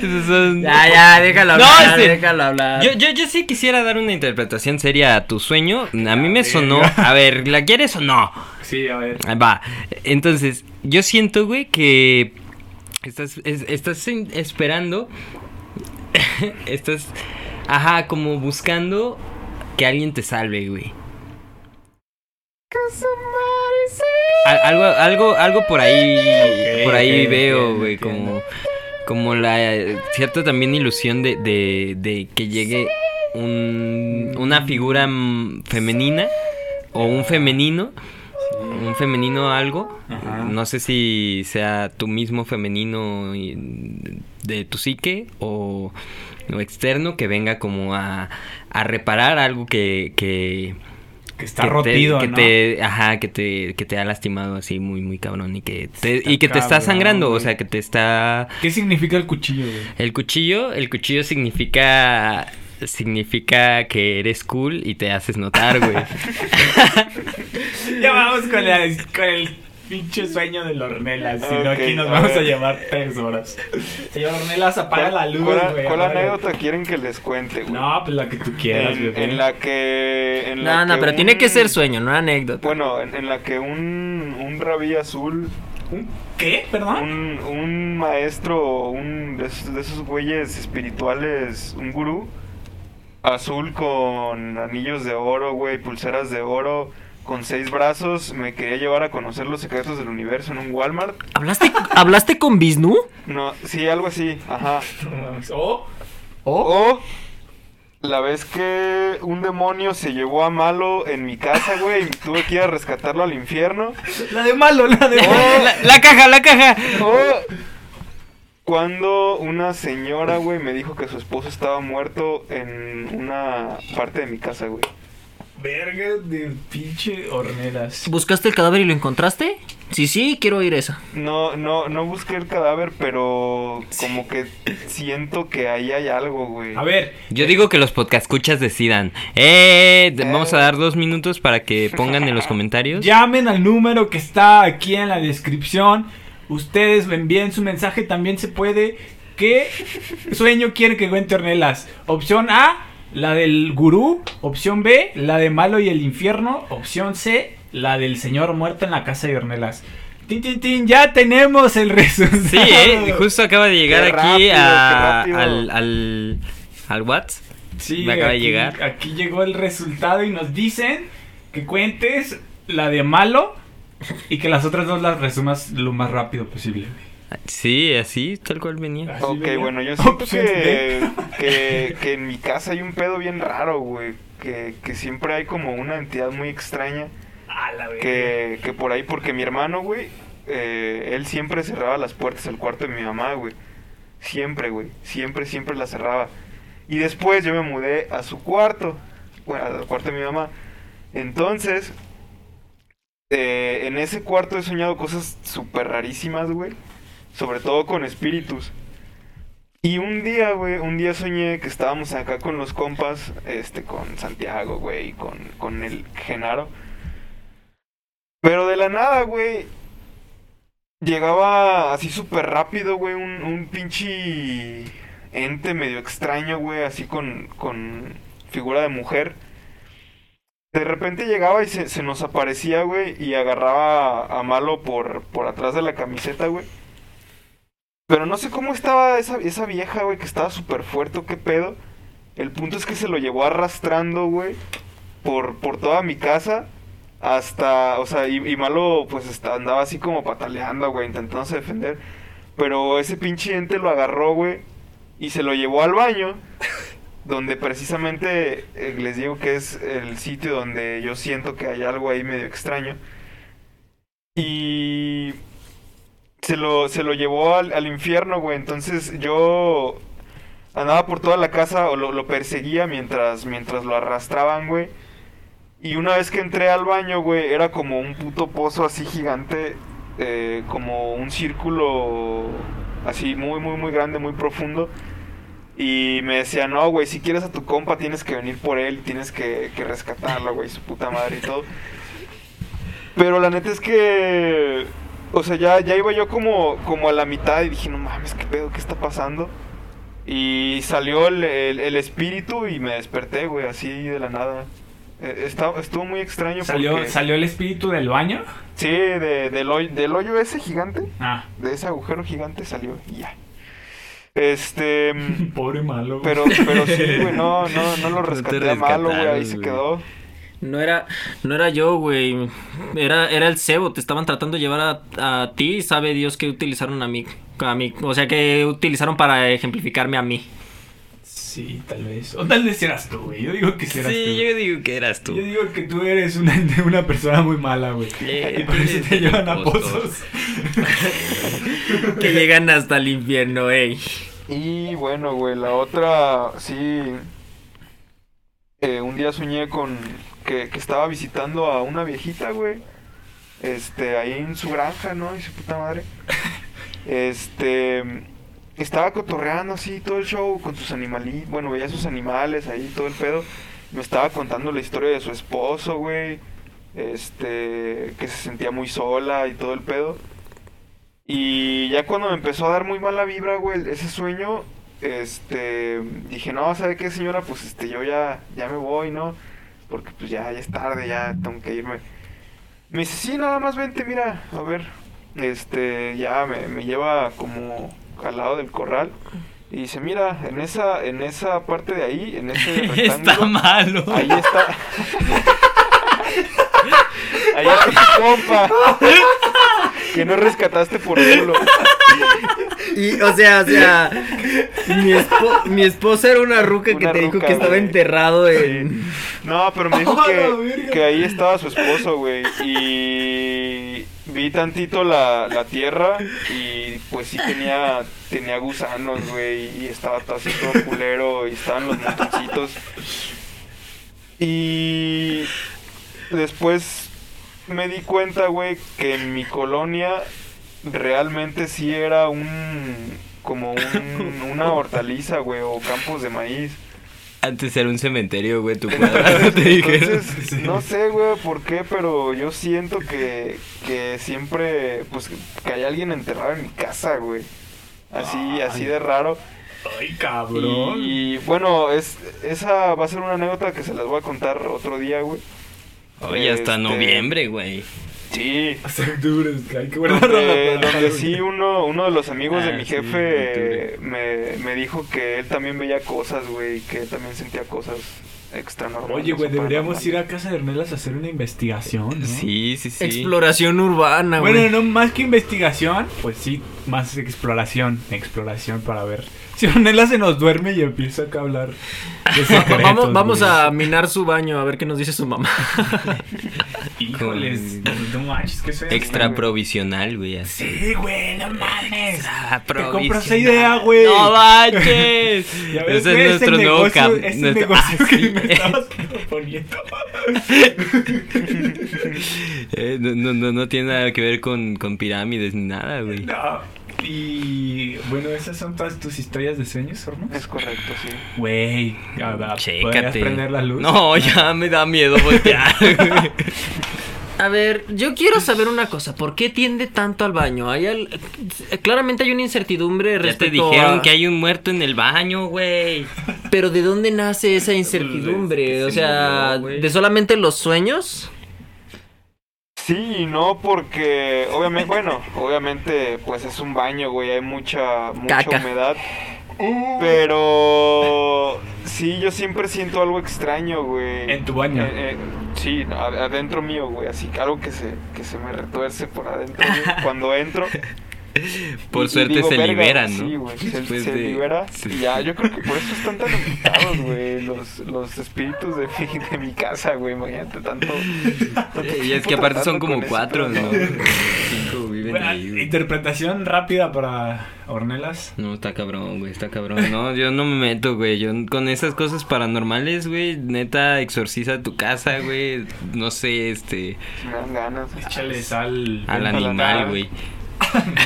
esos son... Ya, ya, déjalo No, hablar, este- déjalo hablar. Yo, yo, yo sí quisiera dar una interpretación seria a tu sueño. A mí me sonó. A ver, ¿la quieres o no? Sí, a ver. Ah, Va. Entonces, yo siento, güey, que estás, es- estás esperando. estás. Ajá, como buscando que alguien te salve, güey. Al- Algo, algo, algo por ahí, por ahí veo, güey, como, como la cierta también ilusión de, de, de que llegue un, una figura femenina o un femenino, un femenino algo, Ajá. no sé si sea tu mismo femenino de tu psique o, o externo que venga como a, a reparar algo que, que, Que está que rotido, te, que ¿no? te, ajá, que te, que te ha lastimado así muy, muy cabrón y que te, Está y que te está sangrando, o sea, que te está... ¿Qué significa el cuchillo, güey? El cuchillo, el cuchillo significa, significa que eres cool y te haces notar, güey. Ya vamos con, la- con el pinche sueño del Ornelas. Si no, aquí nos a vamos a ver. llevar tres horas. Señor Ornelas, apaga la luz, ¿Cuál, güey. cuál anécdota quieren que les cuente, güey? No, pues la que tú quieras, en, bebé. en la que. En la No, no, que pero tiene que ser sueño, no anécdota. Bueno, en, en la que un, un rabí azul, ¿Un ¿Qué? ¿Perdón? un, un maestro, un de esos, de esos güeyes espirituales, un gurú, azul con anillos de oro, güey, pulseras de oro, con seis brazos, me quería llevar a conocer los secretos del universo en un Walmart. ¿Hablaste, ¿Hablaste con Vishnu? No, sí, algo así, ajá. Oh, O la vez que un demonio se llevó a Malo en mi casa, güey, y tuve que ir a rescatarlo al infierno. la de malo, la de malo. la, la caja, la caja. O cuando una señora, güey, me dijo que su esposo estaba muerto en una parte de mi casa, güey. Verga de pinche Ornelas. ¿Buscaste el cadáver y lo encontraste? Sí, sí, quiero oír esa. No, no, no busqué el cadáver, pero como que siento que ahí hay algo, güey. A ver, Yo digo que los podcast escuchas decidan. Eh, de- vamos a dar dos minutos para que pongan en los comentarios. llamen al número que está aquí en la descripción. Ustedes envíen su mensaje, también se puede. ¿Qué sueño quiere que cuente Ornelas? Opción A, la del gurú. Opción B, la de malo y el infierno. Opción C, la del señor muerto en la casa de Ornelas. Tin, tin, tin, ya tenemos el resultado. Sí, eh, justo acaba de llegar Qué aquí rápido, a- al, al, al Whats. Sí, Me acaba de llegar. Aquí llegó el resultado y nos dicen que cuentes la de malo y que las otras dos las resumas lo más rápido posible. Sí, así, tal cual venía. Así Ok, venía. bueno, yo siento Opción que, que, que en mi casa hay un pedo bien raro, güey. Que, que siempre hay como una entidad muy extraña. A la. Que, que por ahí, porque mi hermano, güey, eh, él siempre cerraba las puertas del cuarto de mi mamá, güey. Siempre, güey. Siempre, siempre las cerraba. Y después yo me mudé a su cuarto, bueno, al cuarto de mi mamá. Entonces, eh, en ese cuarto he soñado cosas súper rarísimas, güey. Sobre todo con espíritus. Y un día, güey, un día soñé que estábamos acá con los compas, este, con Santiago, güey, y con, con el Genaro. Pero de la nada, güey, llegaba así súper rápido, güey, un, un pinche ente medio extraño, güey, así con, con figura de mujer. De repente llegaba y se, se nos aparecía, güey, y agarraba a, Malo por, por atrás de la camiseta, güey. Pero no sé cómo estaba esa, esa vieja, güey, que estaba súper fuerte, qué pedo. El punto es que se lo llevó arrastrando, güey, por, por toda mi casa. Hasta, o sea, y, y Malo, pues está- andaba así como pataleando, güey, intentándose defender. Pero ese pinche ente lo agarró, güey, y se lo llevó al baño. Donde precisamente eh, les digo que es el sitio donde yo siento que hay algo ahí medio extraño. Y se lo, se lo llevó al, al infierno, güey. Entonces yo andaba por toda la casa o lo, lo perseguía mientras, mientras lo arrastraban, güey. Y una vez que entré al baño, güey, era como un puto pozo así gigante, eh, como un círculo así muy, muy, muy grande, muy profundo. Y me decía, no, güey, si quieres a tu compa tienes que venir por él, tienes que, que rescatarlo, güey, su puta madre y todo. Pero la neta es que, o sea, ya, ya iba yo como, como a la mitad y dije, no mames, qué pedo, qué está pasando. Y salió el, el- el espíritu y me desperté, güey, así de la nada. Eh, estaba- estuvo muy extraño ¿Salió, porque... ¿Salió el espíritu del baño? Sí, de- del, hoy- del hoyo ese gigante, Ah, de ese agujero gigante salió y ya. Este... pobre malo. Pero, pero sí, güey, no, no, no lo rescaté a malo, güey, ahí se quedó. No era, no era yo, güey. Era, era el cebo. Te estaban tratando de llevar a, a ti. Sabe Dios que utilizaron a mí, a mí. O sea, que utilizaron para ejemplificarme a mí. Sí, tal vez. O tal vez eras tú, güey. Yo digo que sí eras Sí, tú. yo digo que eras tú. Yo digo que tú eres una, una persona muy mala, güey. Eh, y por eso te llevan a pozos. Que llegan hasta el infierno, ey. Y bueno, güey, la otra, sí. eh, un día soñé con que, que estaba visitando a una viejita, güey. Este, ahí en su granja, ¿no? Y su puta madre. Este, estaba cotorreando así todo el show con sus animalitos. Bueno, veía sus animales ahí, todo el pedo. Me estaba contando la historia de su esposo, güey. Este, que se sentía muy sola y todo el pedo. Y ya cuando me empezó a dar muy mala vibra, güey, ese sueño, este, dije, no, ¿sabe qué, señora? Pues, este, yo ya, ya me voy, ¿no? Porque, pues, ya, ya es tarde, ya tengo que irme. Me dice, sí, nada más vente, mira, a ver. Este, ya me, me lleva como al lado del corral. Y dice, mira, en esa, en esa parte de ahí, en ese Está rectángulo, malo. ahí está. ahí está tu compa. Que no rescataste por culo. Y, o sea, o sea, mi, espo- mi esposa era una ruca que te dijo que estaba güey. enterrado en... No, pero me dijo ¡A la que, que ahí estaba su esposo, güey. Y vi tantito la, la tierra y pues sí tenía, tenía gusanos, güey. Y estaba todo así todo culero y estaban los montoncitos. Y después me di cuenta, güey, que en mi colonia realmente sí era un... como un, una hortaliza, güey, o campos de maíz. Antes era un cementerio, güey, tu cuadra. te dijeron. Entonces, no sé, güey, por qué, pero yo siento que, que siempre, pues, que hay alguien enterrado en mi casa, güey. Así, Ay. así de raro. Ay, cabrón. Y, bueno, es, esa va a ser una anécdota que se las voy a contar otro día, güey. Oye, hasta Este, noviembre, güey. Sí. Hasta octubre, hay que guardarlo Donde, donde sí uno, uno de los amigos de Ah, mi sí, jefe me, me dijo que él también veía cosas, güey, que él también sentía cosas extra normales. Oye, güey, deberíamos ir a casa de Ornelas a hacer una investigación, ¿no? Sí, sí, sí. Exploración urbana, güey. Bueno, no más que investigación, pues sí, más exploración, exploración para ver. Si Ornelas se nos duerme y empieza acá a hablar de secretos, vamos vamos a minar su baño a ver qué nos dice su mamá. Híjoles, no manches, ¿qué es eso? Extra provisional, güey. así. Sí, güey, no mames. Extra Te compras esa idea, güey. No manches. Ese es nuestro nuevo negocio, camp. ese nuestro- negocio Ah, que sí. me estabas proponiendo. Eh, no, no, no, no tiene nada que ver con, con pirámides ni nada, güey. No. Y bueno, esas son todas tus historias de sueños, Hornos. Es correcto, sí. Güey, a ver, ¿podrías Chécate. prender la luz? No, ya me da miedo voltear. A ver, yo quiero saber una cosa. ¿Por qué tiende tanto al baño? Hay al- Claramente hay una incertidumbre ya te respecto dijeron a- que hay un muerto en el baño, güey. Pero ¿de dónde nace esa incertidumbre? Se O sea. ¿de solamente los sueños? Sí y no, porque obviamente, bueno, obviamente, pues es un baño, güey, hay mucha, mucha Caca. humedad. Pero sí, yo siempre siento algo extraño, güey. En tu baño. Eh, eh, sí, a- adentro mío, güey, así, algo que se, que se me retuerce por adentro mío cuando entro. Por Y- y suerte digo, se "Verga", liberan, ¿no? Sí, güey, se, Después se de- libera. sí. Y ya, yo creo que por eso están tan invitados, güey, los, los espíritus de mi, de mi casa, güey, imagínate tanto. tanto Y es que aparte son como cuatro, ¿no? Cinco viven Bueno, ahí, güey. interpretación rápida para Ornelas. No, está cabrón, güey, está cabrón. No, yo no me meto, güey. Yo con esas cosas paranormales, güey, neta, exorciza tu casa, güey. No sé, este, Me dan ganas. Échale sal. al animal, güey.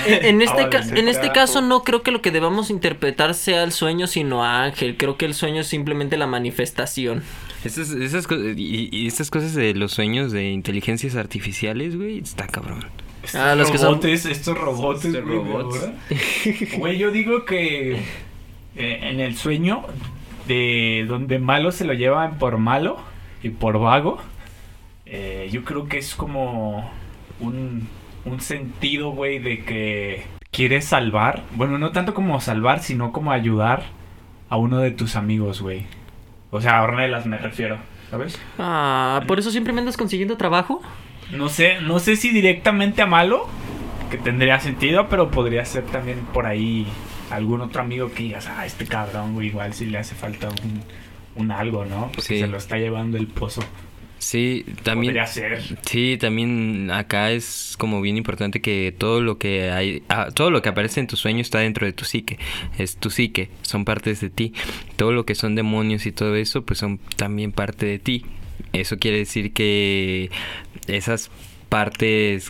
En, en este, Ahora en este caso no creo que lo que debamos interpretar sea el sueño, sino a Ángel. Creo que el sueño es simplemente la manifestación. Esas, esas y, y estas cosas de los sueños de inteligencias artificiales, güey, está cabrón. Estos Ah, los que son- robotes, estos robotes, Estos güey, robots. Güey, yo digo que eh, en el sueño de donde malo se lo llevan por malo y por vago, eh, yo creo que es como un, un sentido, güey, de que quieres salvar. Bueno, no tanto como salvar, sino como ayudar a uno de tus amigos, güey. O sea, a Ornelas me refiero, ¿sabes? Ah, ¿por eso siempre me andas consiguiendo trabajo? No sé, no sé si directamente a malo, que tendría sentido, pero podría ser también por ahí algún otro amigo que digas, ah, este cabrón, güey, igual si le hace falta un, un algo, ¿no? Porque Sí. se lo está llevando el pozo. Sí, también. Podría ser. Sí, también acá es como bien importante que todo lo que hay, ah, todo lo que aparece en tu sueño está dentro de tu psique, es tu psique, son partes de ti. Todo lo que son demonios y todo eso, pues son también parte de ti. Eso quiere decir que esas partes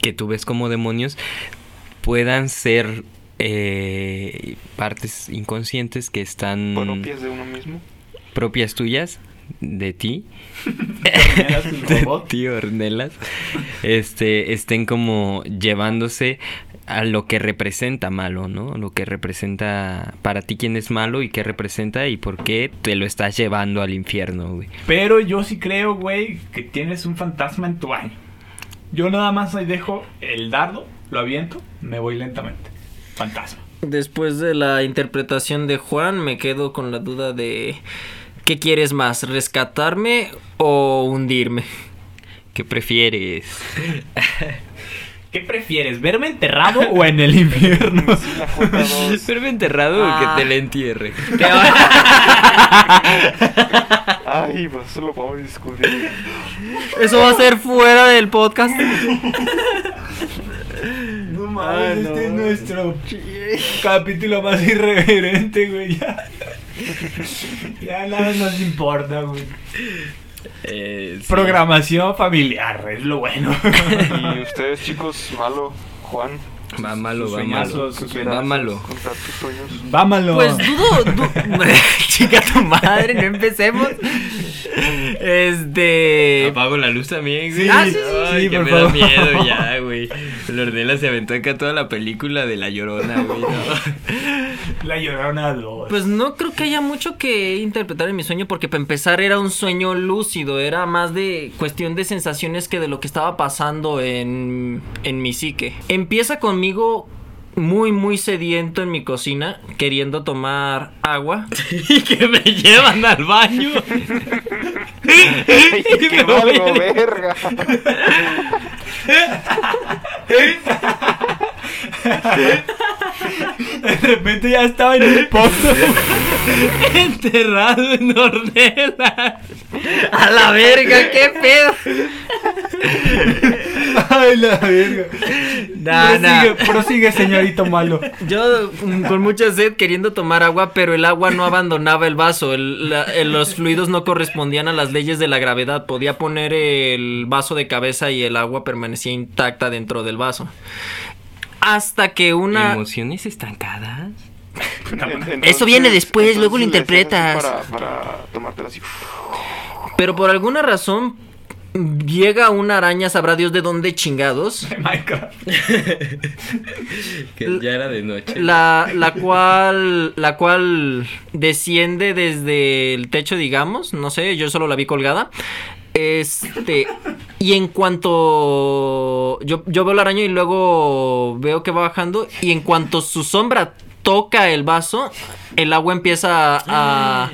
que tú ves como demonios puedan ser eh, partes inconscientes que están Propias de uno mismo. propias tuyas de ti de ti, Ornelas, este, estén como llevándose a lo que representa malo, ¿no? Lo que representa para ti quién es malo y qué representa y por qué te lo estás llevando al infierno, güey. Pero yo sí creo, güey, que tienes un fantasma en tu baño. Yo nada más ahí dejo el dardo, lo aviento, me voy lentamente. Fantasma. Después de la interpretación de Juan, me quedo con la duda de ¿qué quieres más? ¿Rescatarme o hundirme? ¿Qué prefieres? ¿Qué prefieres, verme enterrado o en el infierno? Sí, la J2. ¿Verme enterrado o Ah. que te le entierre? Ay, pues eso lo podemos discutir. Eso va a ser fuera del podcast. No mames, este es nuestro capítulo más irreverente, güey. Ya, ya nada nos importa, güey. Eh, sí. Programación familiar, es lo bueno. Y ustedes, chicos, malo, Juan. Va malo, va malo. sus ¿qué Va haces malo. Contra tus sueños. Vámonos. Pues dudo, du- chica tu madre, no empecemos. Este Apago la luz también, güey. Sí, Ah, sí, sí, Ay, sí, que por me da favor. miedo ya, güey. Lordela se aventó acá toda la película de La Llorona, güey. ¿no? La llorona 2. Pues no creo que haya mucho que interpretar en mi sueño porque para empezar era un sueño lúcido, era más de cuestión de sensaciones que de lo que estaba pasando en, en mi psique. Empieza conmigo muy muy sediento en mi cocina, queriendo tomar agua. y que me llevan al baño. Y ¡Qué me voy valgo, a- verga! de repente ya estaba en el pozo. Enterrado en Ornella. A la verga, qué pedo. Ay, la verga. Nah, nah. prosigue, prosigue, señorito malo. Yo mm, con mucha sed queriendo tomar agua, pero el agua no abandonaba el vaso. El- la- el- los fluidos no correspondían a las leyes de la gravedad. Podía poner el vaso de cabeza y el agua permanecía intacta dentro del vaso. Hasta que una... Emociones estancadas. Eso viene después, luego lo interpretas. Para, para tomártela así. Pero por alguna razón llega una araña, sabrá Dios de dónde chingados. Minecraft. Que ya era de noche. La, la cual la cual desciende desde el techo, digamos, no sé, yo solo la vi colgada. Este, y en cuanto yo, yo veo la araña y luego veo que va bajando, y en cuanto su sombra toca el vaso, el agua empieza a, a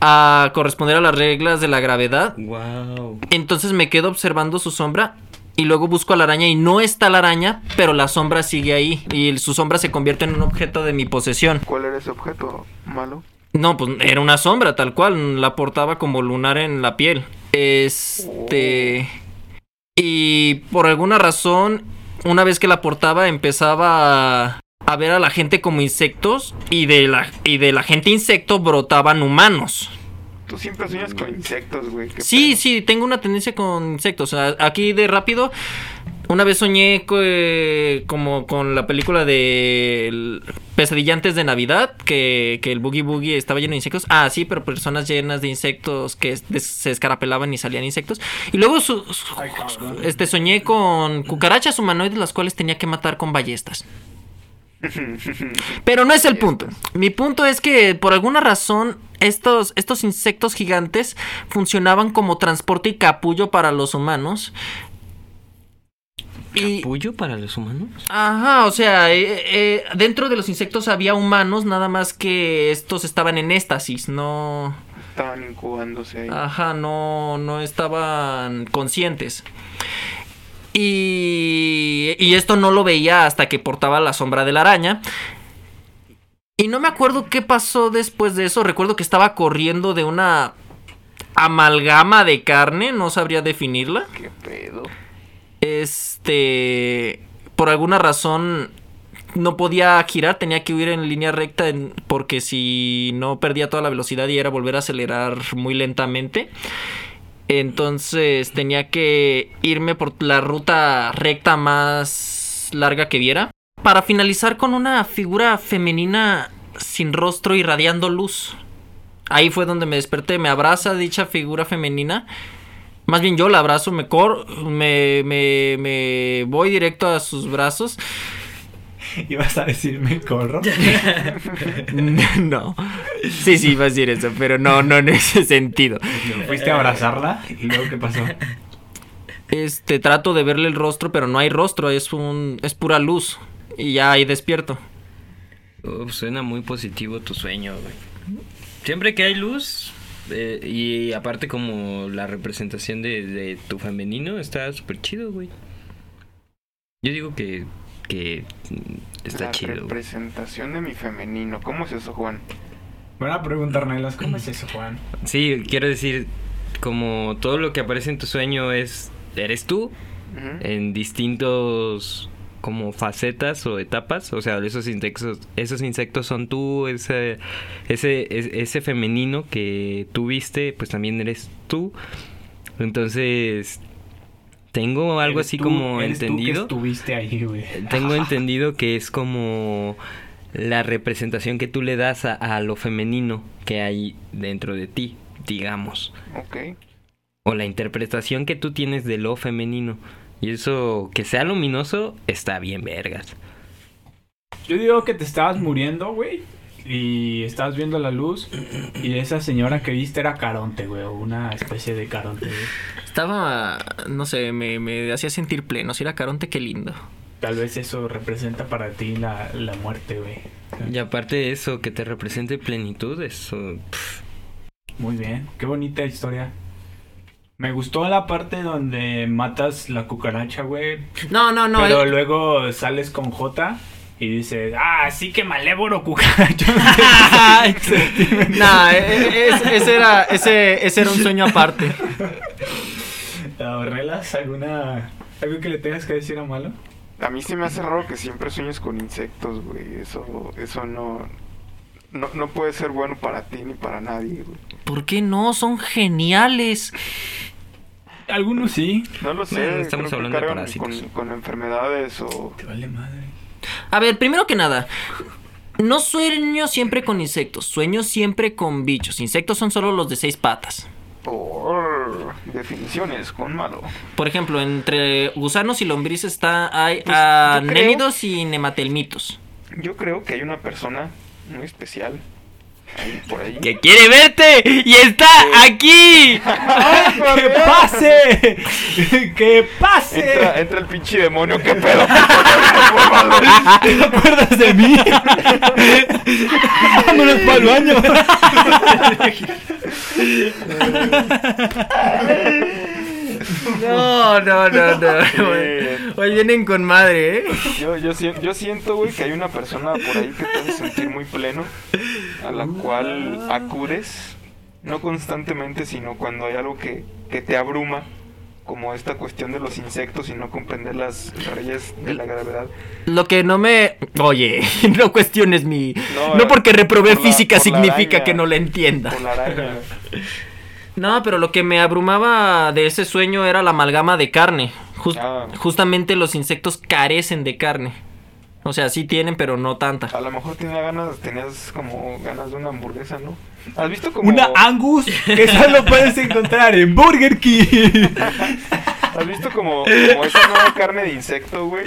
corresponder a las reglas de la gravedad. Wow. Entonces me quedo observando su sombra y luego busco a la araña y no está la araña, pero la sombra sigue ahí y su sombra se convierte en un objeto de mi posesión. ¿Cuál era ese objeto malo? No, pues era una sombra tal cual, la portaba como lunar en la piel. Este... Y por alguna razón, una vez que la portaba empezaba a, a ver a la gente como insectos y de la, y de la gente insecto brotaban humanos. Tú siempre sueñas con insectos, güey. Sí, pedo. sí, tengo una tendencia con insectos. Aquí de rápido, una vez soñé eh, como con la película de Pesadillantes de Navidad, que, que el Boogie Boogie estaba lleno de insectos. Ah, sí, pero personas llenas de insectos que se escarapelaban y salían insectos. Y luego su- su- este, soñé con cucarachas humanoides, las cuales tenía que matar con ballestas. Pero no es el punto. Mi punto es que por alguna razón estos, estos insectos gigantes funcionaban como transporte y capullo para los humanos. Y, ¿Capullo para los humanos? ajá, o sea, eh, eh, dentro de los insectos había humanos, nada más que estos estaban en éxtasis, no... Estaban incubándose ahí. Ajá, no, no estaban conscientes. Y, y esto no lo veía hasta que portaba la sombra de la araña. Y no me acuerdo qué pasó después de eso. Recuerdo que estaba corriendo de una amalgama de carne, no sabría definirla. Qué pedo. Este, por alguna razón no podía girar, tenía que huir en línea recta en- porque si no perdía toda la velocidad y era volver a acelerar muy lentamente. Entonces tenía que irme por la ruta recta más larga que viera. Para finalizar con una figura femenina sin rostro irradiando luz. Ahí fue donde me desperté, me abraza dicha figura femenina. Más bien yo la abrazo, me cor me, me, me voy directo a sus brazos. Ibas a decirme corro. no. Sí, sí, iba a decir eso, pero no, no en ese sentido. Fuiste a abrazarla y luego qué pasó. Este, trato de verle el rostro, pero no hay rostro, es un es pura luz. Y ya ahí despierto. Uf, suena muy positivo tu sueño, güey. Siempre que hay luz, eh, y aparte como la representación de, de tu femenino, está súper chido, güey. Yo digo que, que está la chido. güey. representación de mi femenino. ¿Cómo es eso, Juan? Buena pregunta, Arnelas. ¿Cómo es eso, Juan? Sí, quiero decir, como todo lo que aparece en tu sueño es, eres tú, en distintos como facetas o etapas, o sea, esos insectos, esos insectos son tú, ese, ese, es- ese femenino que tú viste, pues también eres tú. Entonces, tengo algo así tú- como eres tú que entendido. estuviste ahí, güey. Tengo entendido que es como la representación que tú le das a, a lo femenino que hay dentro de ti, digamos. Ok. O la interpretación que tú tienes de lo femenino. Y eso, que sea luminoso, está bien, vergas. Yo digo que te estabas muriendo, güey. Y estabas viendo la luz. Y esa señora que viste era Caronte, güey. o Una especie de Caronte, güey. Estaba, no sé, me, me hacía sentir pleno. Si era Caronte, qué lindo. Tal vez eso representa para ti la, la muerte, güey. Y aparte de eso, que te represente plenitud, eso... pf, Muy bien. Qué bonita historia. Me gustó la parte donde matas la cucaracha, güey. No, no, no. pero eh, luego sales con J y dices, ah, sí que malévolo cucaracha. Nah, eh, es- ese, era, ese, ese era un sueño aparte. ¿Ornelas alguna... algo que le tengas que decir a Malo? A mí se me hace raro que siempre sueñes con insectos, güey. Eso, eso no, no, no puede ser bueno para ti ni para nadie, güey. ¿Por qué no? Son geniales. Algunos sí. No lo sé. Estamos hablando de cargan parásitos. Con, con enfermedades o... Te vale madre. A ver, primero que nada, no sueño siempre con insectos, sueño siempre con bichos. Insectos son solo los de seis patas. Por definiciones, con malo. Por ejemplo, entre gusanos y lombrices está hay Pues, y nematelmitos. Yo creo que hay una persona muy especial por ahí. Que quiere verte y está aquí. ¡Que pase! ¡Que pase! Entra, entra el pinche demonio, qué pedo. ¿Te acuerdas de mí? Vámonos para el baño. No, no, no, no. Hoy vienen con madre, ¿eh? Yo, yo, yo siento, güey, que hay una persona por ahí que te hace sentir muy pleno, a la cual acudes, no constantemente, sino cuando hay algo que, que te abruma, como esta cuestión de los insectos y no comprender las leyes de la gravedad. Lo que no me... Oye, no cuestiones mi... No, No, porque reprobé por la- física por la significa araña. que no la entienda. Con la araña. No, pero lo que me abrumaba de ese sueño era la amalgama de carne. Ah. Justamente los insectos carecen de carne. O sea, sí tienen, pero no tanta. A lo mejor tenía ganas, tenías como ganas de una hamburguesa, ¿no? ¿Has visto como... Una Angus que solo puedes encontrar en Burger King. ¿Has visto como, como esa nueva carne de insecto, güey?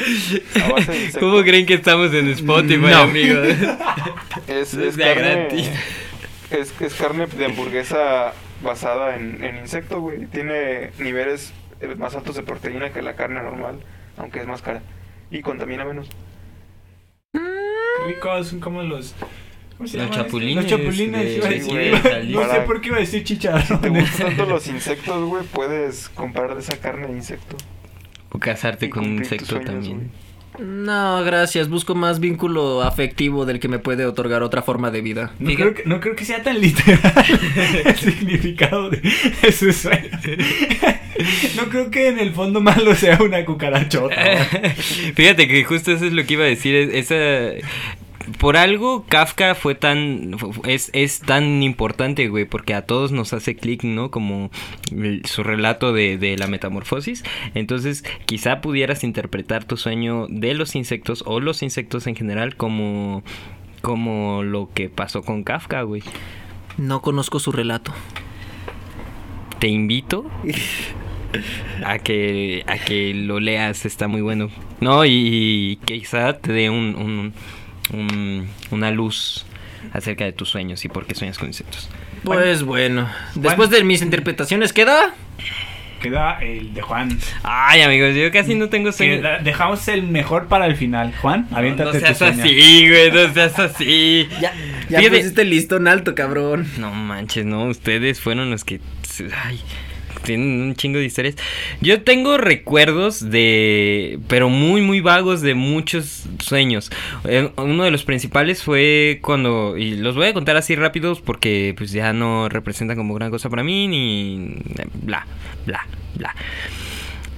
¿Cómo creen que estamos en Spotify, No. amigos? Es, carne... es carne de hamburguesa basada en, en insecto, güey. Tiene niveles eh, más altos de proteína que la carne normal, aunque es más cara. Y contamina menos. Ricos, son como los. ¿Cómo se Los chapulines Los de- sí, güey, no sé por qué iba a decir ¿Te chicharrones. gustan tanto los insectos, güey? Puedes comprar esa carne de insecto. O casarte y con un insecto sueños, también. güey. No, gracias. Busco más vínculo afectivo del que me puede otorgar otra forma de vida. No creo, que, no creo que sea tan literal el significado de, su sueño. No creo que en el fondo malo sea una cucarachota. Fíjate que justo eso es lo que iba a decir. es- Esa. Por algo Kafka fue tan es, es tan importante, güey, porque a todos nos hace clic, ¿no? Como el- su relato de, de la metamorfosis. Entonces, quizá pudieras interpretar tu sueño de los insectos o los insectos en general como como lo que pasó con Kafka, güey. No conozco su relato. Te invito a que a que lo leas, está muy bueno. No, y, quizá te dé un, un- un- una luz acerca de tus sueños y por qué sueñas con insectos. Pues bueno, después de mis interpretaciones, ¿queda? Queda el de Juan. Ay, amigos, yo casi no tengo sueños. Queda- dejamos el mejor para el final. Juan, aviéntate no seas tu sueño. así, güey, no seas así. Ya, ya pusiste el listón alto, cabrón. No manches, no, ustedes fueron los que... Ay, tienen un chingo de historias. Yo tengo recuerdos de... pero muy, muy vagos de muchos sueños. Eh, uno de los principales fue cuando... y los voy a contar así rápidos porque pues ya no representan como gran cosa para mí ni... bla, bla, bla.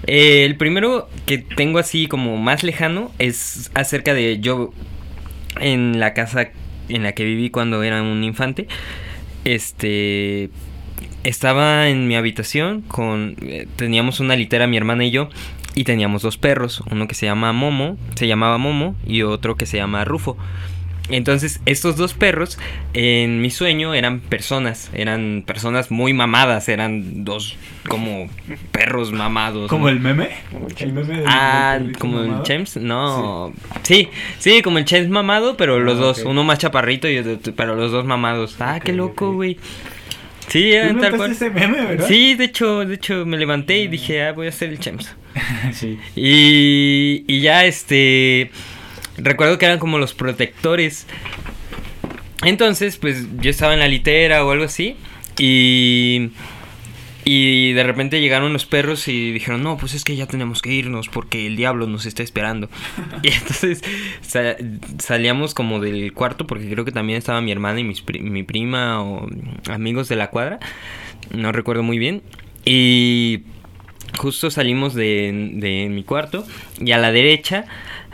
Eh, el primero que tengo así como más lejano es acerca de yo en la casa en la que viví cuando era un infante. Este estaba en mi habitación con eh, teníamos una litera mi hermana y yo y teníamos dos perros, uno que se llama Momo, se llamaba Momo y otro que se llama Rufo. Entonces, estos dos perros en mi sueño eran personas, eran personas muy mamadas, eran dos como perros mamados. ¿Como ¿no? el meme? Como el El meme del- Ah, del como el. James, no. Sí. sí, como el James mamado, pero los Ah, dos, uno más chaparrito y otro- pero los dos mamados. Ah, qué loco, güey. Sí, ¿Tú era tal inventaste cual. ese meme, verdad? Sí, de hecho, de hecho me levanté y dije, ah, voy a hacer el James. sí. Y, y ya este recuerdo que eran como los protectores. Entonces, pues yo estaba en la litera o algo así y y de repente llegaron los perros y dijeron, "No, pues es que ya tenemos que irnos porque el diablo nos está esperando." y entonces sa- salíamos como del cuarto porque creo que también estaba mi hermana y mis pri- mi prima o amigos de la cuadra. No recuerdo muy bien. Y justo salimos de, de mi cuarto y a la derecha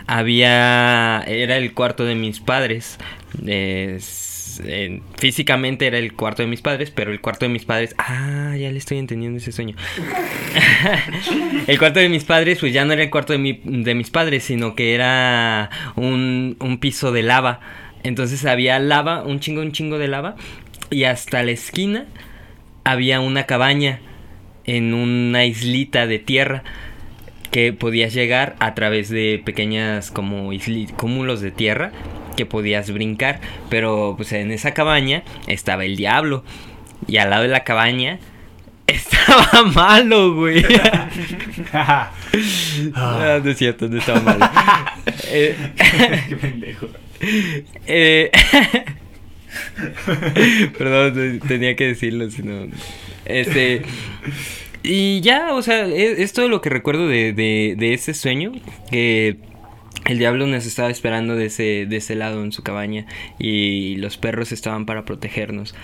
había era el cuarto de mis padres Es- eh, físicamente era el cuarto de mis padres pero el cuarto de mis padres ah ya le estoy entendiendo ese sueño. El cuarto de mis padres pues ya no era el cuarto de, mi- de mis padres sino que era un, un piso de lava. Entonces había lava un chingo un chingo de lava y hasta la esquina había una cabaña en una islita de tierra que podías llegar a través de pequeñas como cúmulos de tierra que podías brincar, pero pues en esa cabaña estaba el diablo y al lado de la cabaña estaba malo, güey. ah, no es cierto, no estaba malo. Eh, Qué pendejo. eh, Perdón, tenía que decirlo, si no. Este. Y ya, o sea, es, es todo lo que recuerdo de, de, de ese sueño. Que el diablo nos estaba esperando de ese, de ese lado en su cabaña. Y los perros estaban para protegernos.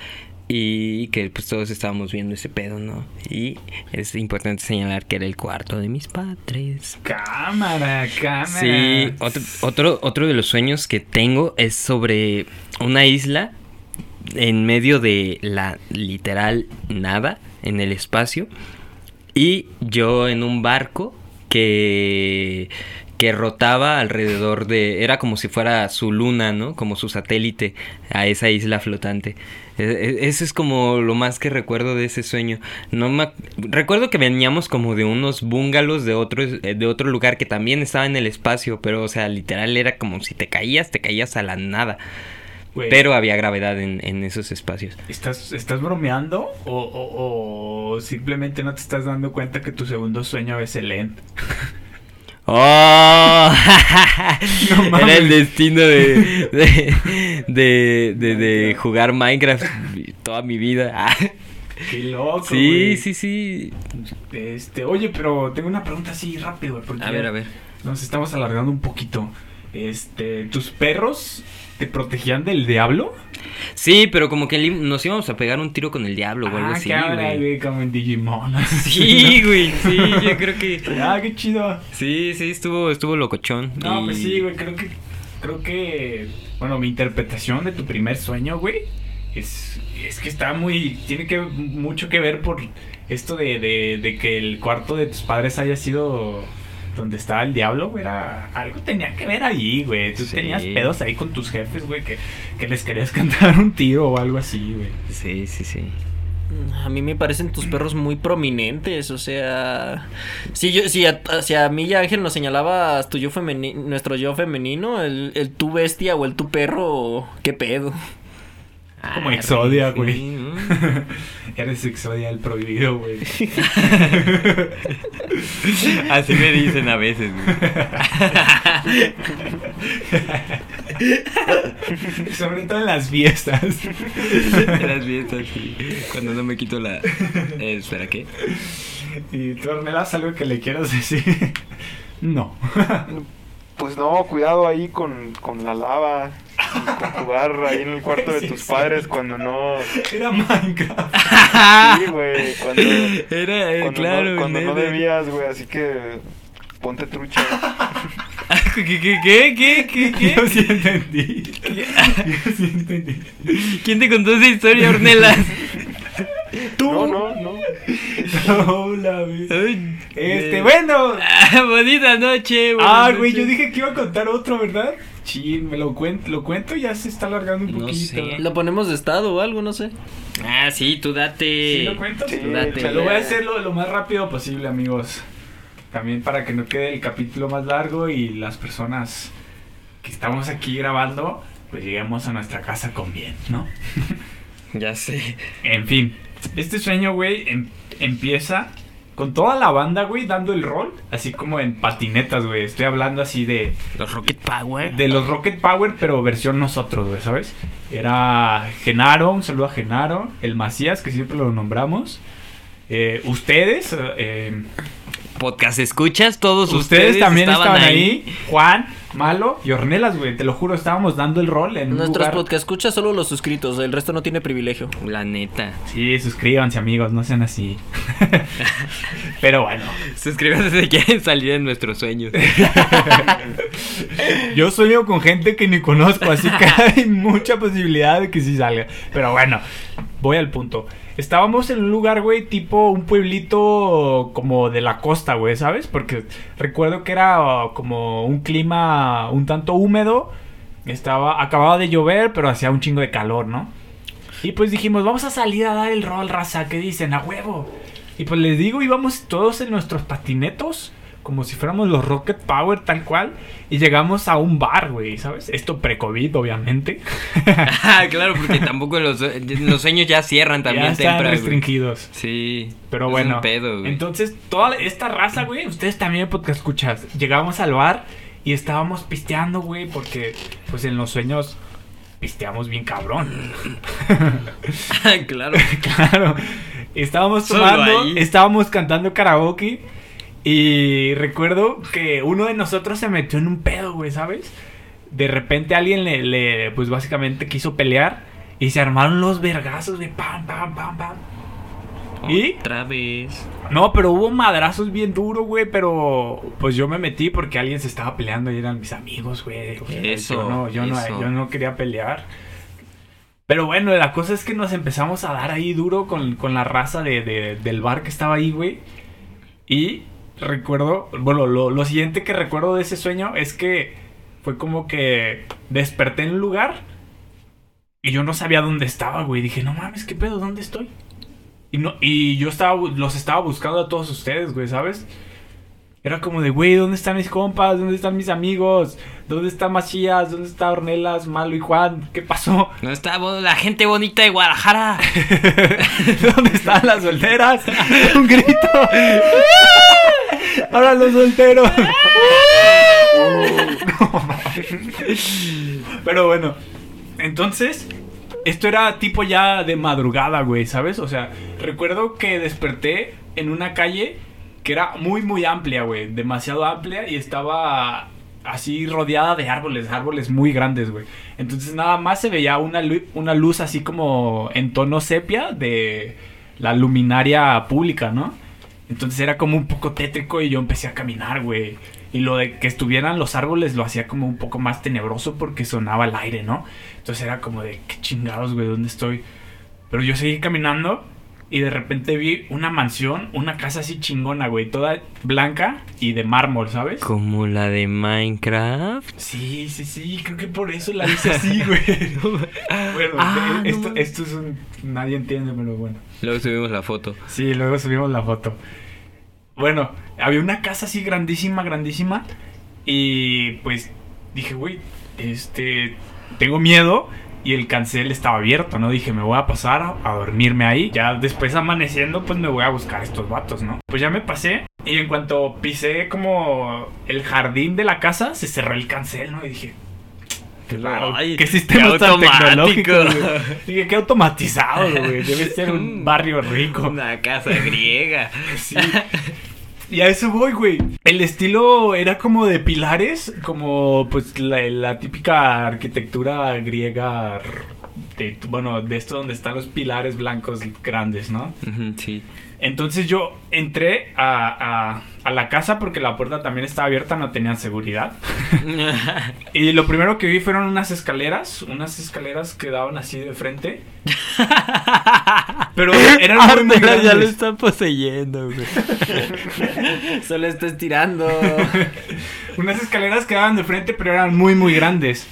Y que pues todos estábamos viendo ese pedo, ¿no? Y es importante señalar que era el cuarto de mis padres. Cámara, cámara. Sí, otro, otro, otro de los sueños que tengo es sobre una isla en medio de la literal nada, en el espacio, y yo en un barco que, que rotaba alrededor de... Era como si fuera su luna, ¿no? Como su satélite a esa isla flotante. E- e- Eso es como lo más que recuerdo de ese sueño. No me recuerdo que veníamos como de unos bungalows de otro eh, de otro lugar que también estaba en el espacio, pero o sea, literal era como si te caías, te caías a la nada. Pero había gravedad en, en esos espacios. ¿Estás, ¿Estás bromeando? O, o- o simplemente no te estás dando cuenta que tu segundo sueño es el end? ¡Oh! No mames. Era el destino de, de, de, de- de jugar Minecraft toda mi vida. Qué loco. Sí, sí, sí. Este, oye, pero tengo una pregunta así rápido, porque A ver, a ver. nos estamos alargando un poquito. Este, ¿tus perros te protegían del diablo? Sí, pero como que nos íbamos a pegar un tiro con el diablo o algo ah, así, güey. güey, como en Digimon. Sí, güey, sí, yo creo que... Ah, qué chido. Sí, sí, estuvo, estuvo locochón. No, y- pues sí, güey, creo que, creo que, bueno, mi interpretación de tu primer sueño, güey, es, es que está muy, tiene que mucho que ver por esto de, de, de que el cuarto de tus padres haya sido donde estaba el diablo, güey, era, algo tenía que ver ahí, güey, tú Sí. tenías pedos ahí con tus jefes, güey, que, que les querías cantar un tiro o algo así, güey. Sí, sí, sí. A mí me parecen tus perros muy prominentes, o sea, si yo, si a, si a mí y a Ángel nos señalaba tu yo femeni- nuestro yo femenino, el, el tu bestia o el tu perro, qué pedo. Como Exodia, güey. ¿no? Eres Exodia el prohibido, güey. Así me dicen a veces, güey. Sobre todo en las fiestas. En las fiestas, sí. Cuando no me quito la... Eh, espera, ¿qué? ¿Y tú, Ornelas, algo que le quieras decir? No. Pues no, cuidado ahí con, con la lava y con jugar ahí en el cuarto de Sí, tus sí. padres cuando no... Era Minecraft. Sí, güey, cuando, Era, eh, cuando, claro, no, cuando no debías, güey, así que ponte trucha. ¿Qué, qué, qué, qué, qué, qué? Yo sí entendí. Yo sí entendí. ¿Quién te contó esa historia, Ornelas? Tú. No, no, no. Hola, güey. Este, eh, bueno. ah, bonita noche, Ah, güey, yo dije que iba a contar otro, ¿verdad? Chin, me lo cuento, lo cuento y ya se está alargando un No poquito. sé. Lo ponemos de estado o algo, no sé. Ah, sí, tú date. ¿Sí lo cuento? Sí, Date. O sea, lo voy a hacer lo, lo más rápido posible, amigos. También para que no quede el capítulo más largo y las personas que estamos aquí grabando, pues lleguemos a nuestra casa con bien, ¿no? Ya sé. En fin, este sueño, güey, em- empieza con toda la banda, güey, dando el rol, así como en patinetas, güey. Estoy hablando así de, Los Rocket Power. de los Rocket Power, pero versión nosotros, güey, ¿sabes? Era Genaro, un saludo a Genaro, el Macías, que siempre lo nombramos. eh, ustedes, eh, Podcast escuchas, todos ustedes, ustedes, también estaban, ahí. Juan, Malo y Ornelas, güey. Te lo juro, estábamos dando el rol en Nuestros lugar. podcast escucha solo los suscritos, el resto no tiene privilegio. La neta. Sí, suscríbanse, amigos, no sean así. Pero bueno, Suscríbanse si quieren salir en nuestros sueños. yo sueño con gente que ni conozco, así que hay mucha posibilidad de que sí salga. Pero bueno, voy al punto. Estábamos en un lugar, güey, tipo un pueblito como de la costa, güey, ¿sabes? Porque recuerdo que era uh, como un clima un tanto húmedo. Estaba, acababa de llover, pero hacía un chingo de calor, ¿no? Y pues dijimos, vamos a salir a dar el rol, raza. ¿Qué dicen? A huevo. Y pues les digo, íbamos todos en nuestros patinetos como si fuéramos los Rocket Power tal cual, y llegamos a un bar, güey, ¿sabes? Esto pre-COVID, obviamente. Ah, claro, porque tampoco los, los sueños ya cierran también ya están temprano, güey. restringidos. Sí. Pero es bueno, un pedo, güey. entonces toda esta raza, güey, ustedes también podcast escuchas, llegamos al bar y estábamos pisteando, güey, porque pues en los sueños pisteamos bien cabrón. claro. claro. Estábamos tomando, estábamos cantando karaoke y recuerdo que uno de nosotros se metió en un pedo, güey, ¿sabes? De repente alguien le, le, pues básicamente quiso pelear y se armaron los vergazos de pam, pam, pam, pam. ¿Y? Otra vez. No, pero hubo madrazos bien duros, güey, pero pues yo me metí porque alguien se estaba peleando y eran mis amigos, güey. O sea, Eso, yo no, yo no, eso. yo no quería pelear. Pero bueno, la cosa es que nos empezamos a dar ahí duro con, con la raza de, de- del bar que estaba ahí, güey. Y recuerdo, bueno, lo, lo siguiente que recuerdo de ese sueño es que fue como que desperté en un lugar y yo no sabía dónde estaba, güey. Dije, no mames, ¿qué pedo? ¿Dónde estoy? Y, no, y yo estaba, los estaba buscando a todos ustedes, güey, ¿sabes? Era como de, güey, ¿dónde están mis compas? ¿Dónde están mis amigos? ¿Dónde está Macías? ¿Dónde está Ornelas, Malo y Juan? ¿Qué pasó? No está la gente bonita de Guadalajara. ¿Dónde están las solteras? Un grito. Ahora los solteros. No, Pero bueno, entonces, esto era tipo ya de madrugada, güey, ¿sabes? O sea, recuerdo que desperté en una calle que era muy, muy amplia, güey. Demasiado amplia y estaba así rodeada de árboles, árboles muy grandes, güey. Entonces nada más se veía una, una luz así como en tono sepia de la luminaria pública, ¿no? Entonces era como un poco tétrico y yo empecé a caminar, güey. Y lo de que estuvieran los árboles lo hacía como un poco más tenebroso porque sonaba el aire, ¿no? Entonces era como de, qué chingados, güey, ¿dónde estoy? Pero yo seguí caminando y de repente vi una mansión, una casa así chingona, güey, toda blanca y de mármol, ¿sabes? Como la de Minecraft. Sí, sí, sí, creo que por eso la hice así, güey. bueno, Ah, no esto, esto es un... Nadie entiende, pero bueno. Luego subimos la foto. Sí, luego subimos la foto. Bueno, había una casa así grandísima, grandísima. Y pues dije, güey, este, tengo miedo. Y el cancel estaba abierto, ¿no? Dije, me voy a pasar a, a dormirme ahí. Ya después amaneciendo, pues me voy a buscar estos vatos, ¿no? Pues ya me pasé. Y en cuanto pisé como el jardín de la casa, se cerró el cancel, ¿no? Y dije. Ay, qué sistema qué tan tecnológico. Dije, qué automatizado, güey. Debe ser un barrio rico. Una casa griega. Sí. Y a eso voy, güey. El estilo era como de pilares, como pues la, típica arquitectura griega, de, bueno, de esto donde están los pilares blancos grandes, ¿no? Sí. Entonces yo entré a, a- a la casa porque la puerta también estaba abierta, no tenían seguridad. Y lo primero que vi fueron unas escaleras, unas escaleras que daban así de frente. Pero eran muy, muy Artela ya lo grandes. está poseyendo, güey. Solo está estirando. Unas escaleras que daban de frente, pero eran muy, muy grandes.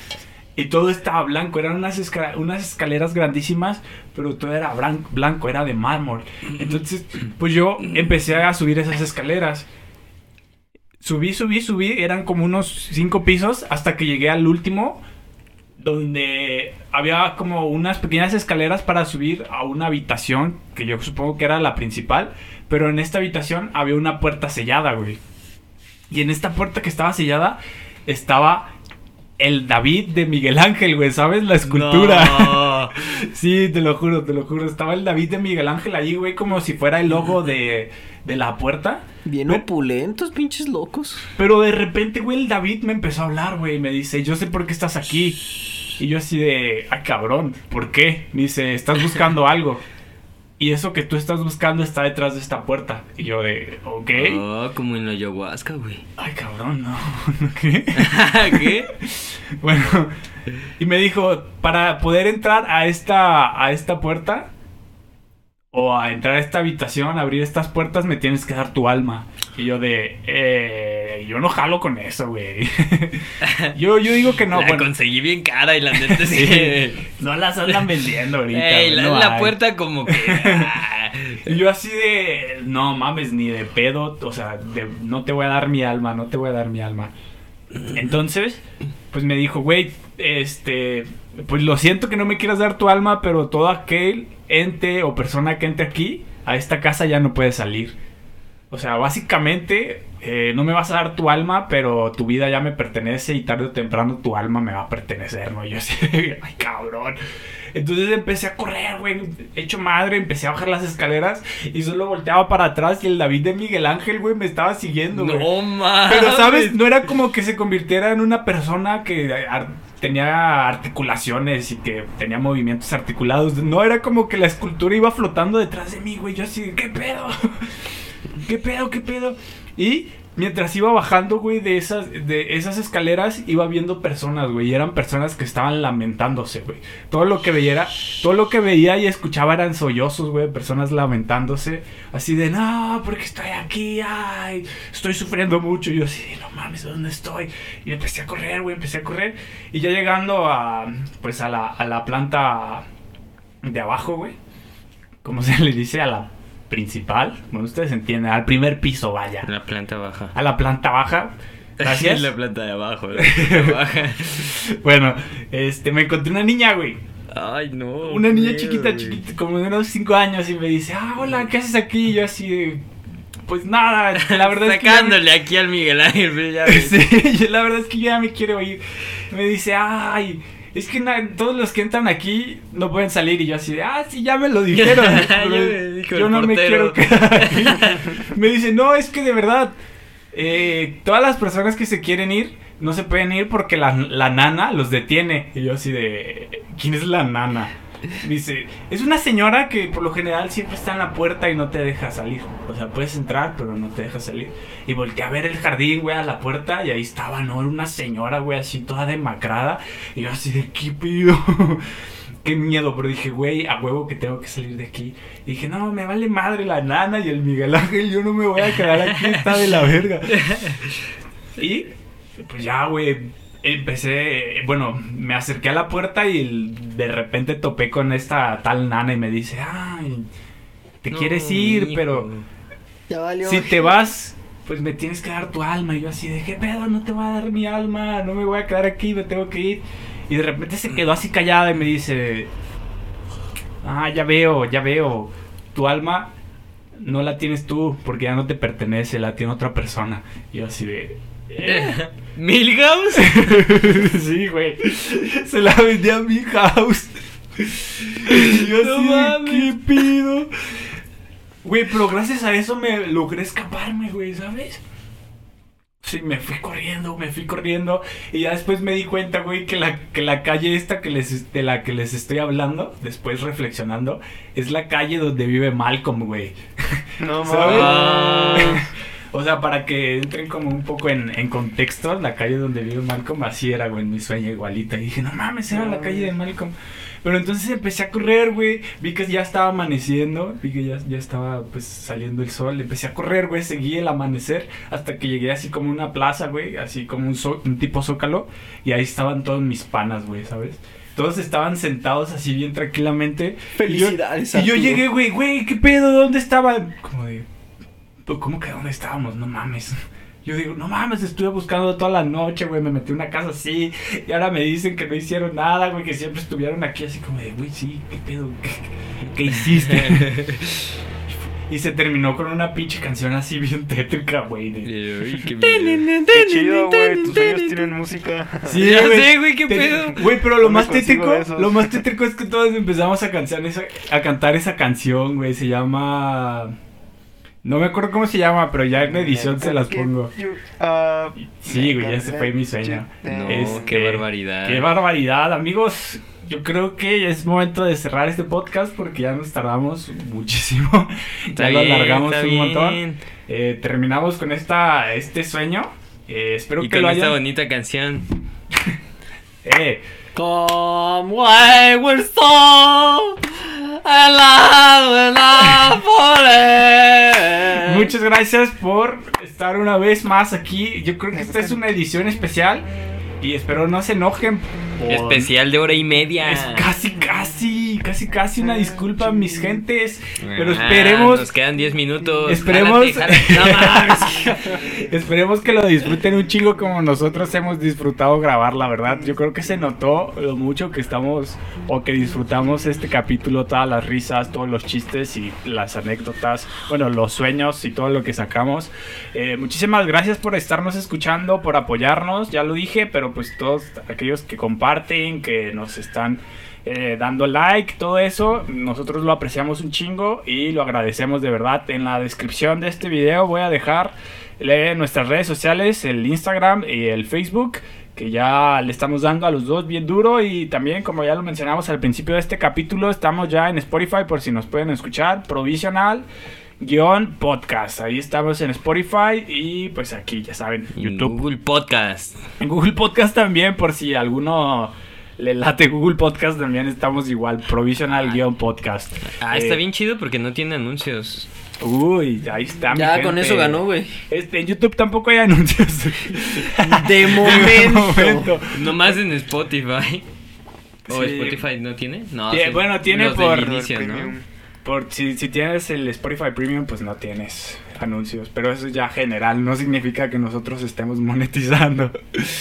Y todo estaba blanco. Eran unas, unas escaleras grandísimas, pero todo era bran- blanco, era de mármol. Entonces, pues yo empecé a subir esas escaleras. Subí, subí, subí. Eran como unos cinco pisos hasta que llegué al último, donde había como unas pequeñas escaleras para subir a una habitación, que yo supongo que era la principal. Pero en esta habitación había una puerta sellada, güey. Y en esta puerta que estaba sellada estaba el David de Miguel Ángel, güey, ¿sabes? La escultura. No. Sí, te lo juro, te lo juro. Estaba el David de Miguel Ángel ahí, güey, como si fuera el logo de, de la puerta. Bien Pero- opulentos, pinches locos. Pero de repente, güey, el David me empezó a hablar, güey. y Me dice, yo sé por qué estás aquí. Y yo así de, ah, cabrón, ¿por qué? Me dice, estás buscando algo. Y eso que tú estás buscando está detrás de esta puerta. Y yo de, ok. Oh, como en la ayahuasca, güey. Ay, cabrón, no. ¿Qué? ¿Qué? Bueno, y me dijo, para poder entrar a esta, a esta puerta, o a entrar a esta habitación, abrir estas puertas, me tienes que dar tu alma. Y yo de, eh, güey. Yo no jalo con eso, güey. yo, yo digo que no. la bueno, conseguí bien cara y la neta sí. sí, no las andan vendiendo ahorita. Ey, la, no la hay. puerta como que. ah, yo así de, no mames, ni de pedo, o sea, de, no te voy a dar mi alma, no te voy a dar mi alma. Entonces, pues me dijo, güey, este, pues lo siento que no me quieras dar tu alma, pero todo aquel ente o persona que entre aquí, a esta casa ya no puede salir. O sea, básicamente, eh, no me vas a dar tu alma, pero tu vida ya me pertenece y tarde o temprano tu alma me va a pertenecer, ¿no? Y yo así, ay, cabrón. Entonces empecé a correr, güey, hecho madre, empecé a bajar las escaleras y solo volteaba para atrás y el David de Miguel Ángel, güey, me estaba siguiendo, güey. no mames. Pero, ¿sabes? No era como que se convirtiera en una persona que ar- tenía articulaciones y que tenía movimientos articulados. No, era como que la escultura iba flotando detrás de mí, güey. Yo así, ¿qué pedo? ¿Qué pedo? ¿Qué pedo? Y mientras iba bajando, güey, de esas, de esas escaleras, iba viendo personas, güey. Y eran personas que estaban lamentándose, güey. Todo lo que veía todo lo que veía y escuchaba eran sollozos, güey. Personas lamentándose. Así de, no, porque estoy aquí, ay, estoy sufriendo mucho. Y yo así, no mames, ¿dónde estoy? Y empecé a correr, güey, empecé a correr. Y ya llegando a, pues, a la, a la planta de abajo, güey. ¿Cómo se le dice? A la principal. Bueno, ustedes entienden, al primer piso, vaya. La planta baja. A la planta baja. Gracias. la planta de abajo. La planta baja. bueno, este, me encontré una niña, güey. Ay, no. Una niña miedo, chiquita, güey. chiquita, como de unos 5 años y me dice, ah, hola, ¿qué haces aquí? Y yo así de, pues nada, la verdad es que... me- Sacándole aquí al Miguel Ángel, ya. Sí, yo la verdad es que ya me quiero ir. Me dice, ay, es que todos los que entran aquí no pueden salir. Y yo así de, ah, sí, ya me lo dijeron. Yo no me quiero quedar aquí. Me dice, no, es que de verdad, eh, todas las personas que se quieren ir no se pueden ir porque la, la nana los detiene. Y yo así de, ¿quién es la nana? Dice, es una señora que por lo general siempre está en la puerta y no te deja salir. O sea, puedes entrar, pero no te deja salir. Y volteé a ver el jardín, güey, a la puerta y ahí estaba, ¿no? Era una señora, güey, así toda demacrada. Y yo así de, ¿qué pido? Qué miedo, pero dije, güey, a huevo que tengo que salir de aquí. Y dije, no, me vale madre la nana y el Miguel Ángel, yo no me voy a quedar aquí, está de la verga. Y pues ya, güey, empecé, bueno, me acerqué a la puerta y de repente topé con esta tal nana y me dice, ay, te No, quieres ir, pero Ya valió. si te vas, pues me tienes que dar tu alma. Y yo así de, ¿qué pedo? No te voy a dar mi alma, no me voy a quedar aquí, me tengo que ir. Y de repente se quedó así callada y me dice, ah, ya veo, ya veo, tu alma no la tienes tú porque ya no te pertenece, la tiene otra persona. Y yo así de... "¿Eh?". ¿Milhouse? sí, güey. Se la vendí a mi house. Y yo No así, mames. ¿qué pido? Güey, pero gracias a eso me logré escaparme, güey, ¿sabes? Sí, me fui corriendo, me fui corriendo. Y ya después me di cuenta, güey, que la, que la calle esta que les, de la que les estoy hablando, después reflexionando, es la calle donde vive Malcolm, güey. No mames. O sea, para que entren como un poco en, en contexto, la calle donde vive Malcolm así era, güey, en mi sueño igualita. Y dije, no mames, era la calle de Malcolm. Pero entonces empecé a correr, güey. Vi que ya estaba amaneciendo. Vi que ya, ya estaba, pues, saliendo el sol. Empecé a correr, güey. Seguí el amanecer hasta que llegué así como una plaza, güey. Así como un, tipo zócalo. Y ahí estaban todos mis panas, güey, ¿sabes? Todos estaban sentados así bien tranquilamente. Felicidades, Y yo, y yo llegué, güey, güey, ¿qué pedo? ¿Dónde estaban? Como de, "Pues, ¿cómo que dónde estábamos? No mames. Yo digo, no mames, estuve buscando toda la noche, güey, me metí en una casa así. Y ahora me dicen que no hicieron nada, güey, que siempre estuvieron aquí así como de, güey, sí, ¿qué pedo? ¿Qué, qué hiciste? y se terminó con una pinche canción así bien tétrica, güey. de- qué chido, güey. Tus sueños tienen música. Sí, Ya güey. sé, güey, qué pedo. Güey, pero lo ¿Dónde más tétrico, lo más tétrico es que todos empezamos a cantar esa, a cantar esa canción, güey. Se llama. No me acuerdo cómo se llama, pero ya en edición se las pongo. Ah, Sí, güey, ya se fue mi sueño. No, Este, qué barbaridad. Qué barbaridad, amigos. Yo creo que es momento de cerrar este podcast porque ya nos tardamos muchísimo. Está ya lo alargamos un montón. Eh, terminamos con esta, este sueño. Eh, espero Y que con lo esta hayan. bonita canción. Eh, Come en la forest. Muchas gracias por estar una vez más aquí. Yo creo que esta es una edición especial y espero no se enojen. por- Especial de hora y media. Es casi, casi, casi, casi una disculpa, mis gentes. Pero Ah, esperemos, Nos quedan 10 minutos. Esperemos- Jálate, jálate. No mames. esperemos que lo disfruten un chingo como nosotros hemos disfrutado grabar, la verdad. Yo creo que se notó lo mucho que estamos o que disfrutamos este capítulo, todas las risas, todos los chistes y las anécdotas, bueno, los sueños y todo lo que sacamos. Eh, muchísimas gracias por estarnos escuchando, por apoyarnos, ya lo dije, pero pues todos aquellos que comparten, que nos están eh, dando like, todo eso, nosotros lo apreciamos un chingo y lo agradecemos de verdad. En la descripción de este video voy a dejar eh, nuestras redes sociales, el Instagram y el Facebook, que ya le estamos dando a los dos bien duro y también como ya lo mencionamos al principio de este capítulo, estamos ya en Spotify por si nos pueden escuchar, provisional. Guión podcast, ahí estamos en Spotify y pues aquí ya saben, En YouTube. Google Podcast. En Google Podcast también, por si alguno le late Google Podcast, también estamos igual, provisional-podcast. Ah, está Eh, bien chido porque no tiene anuncios. Uy, ahí está. mi Ya con gente. eso ganó, güey. Este, en YouTube tampoco hay anuncios. De momento. Nomás en Spotify. ¿O Sí. Spotify no tiene? No. Sí. bueno, tiene Los por- inicio, ¿no? Por, si, si tienes el Spotify Premium, pues no tienes anuncios. Pero eso es ya general, no significa que nosotros estemos monetizando.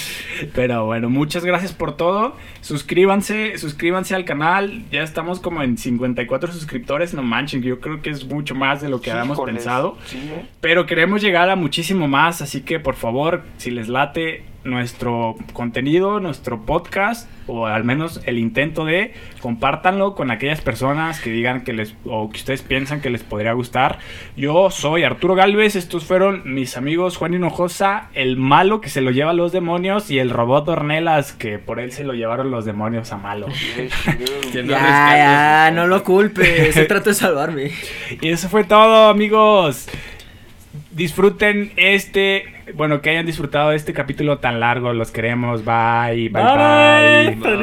Pero bueno, muchas gracias por todo. Suscríbanse, suscríbanse al canal. Ya estamos como en 54 suscriptores, no manchen, yo creo que es mucho más de lo que habíamos pensado. sí, ¿eh? Pero queremos llegar a muchísimo más, así que por favor, si les late nuestro contenido, nuestro podcast, o al menos el intento de, compártanlo con aquellas personas que digan que les, o que ustedes piensan que les podría gustar. Yo soy Arturo Galvez, estos fueron mis amigos Juan Hinojosa, el malo que se lo lleva a los demonios, y el robot Ornelas, que por él se lo llevaron los demonios a malo. No Ya, ya, no lo culpes. Se trata de salvarme. Y eso fue todo, amigos. Disfruten este, bueno, que hayan disfrutado de este capítulo tan largo. Los queremos. Bye, bye, bye. Bye.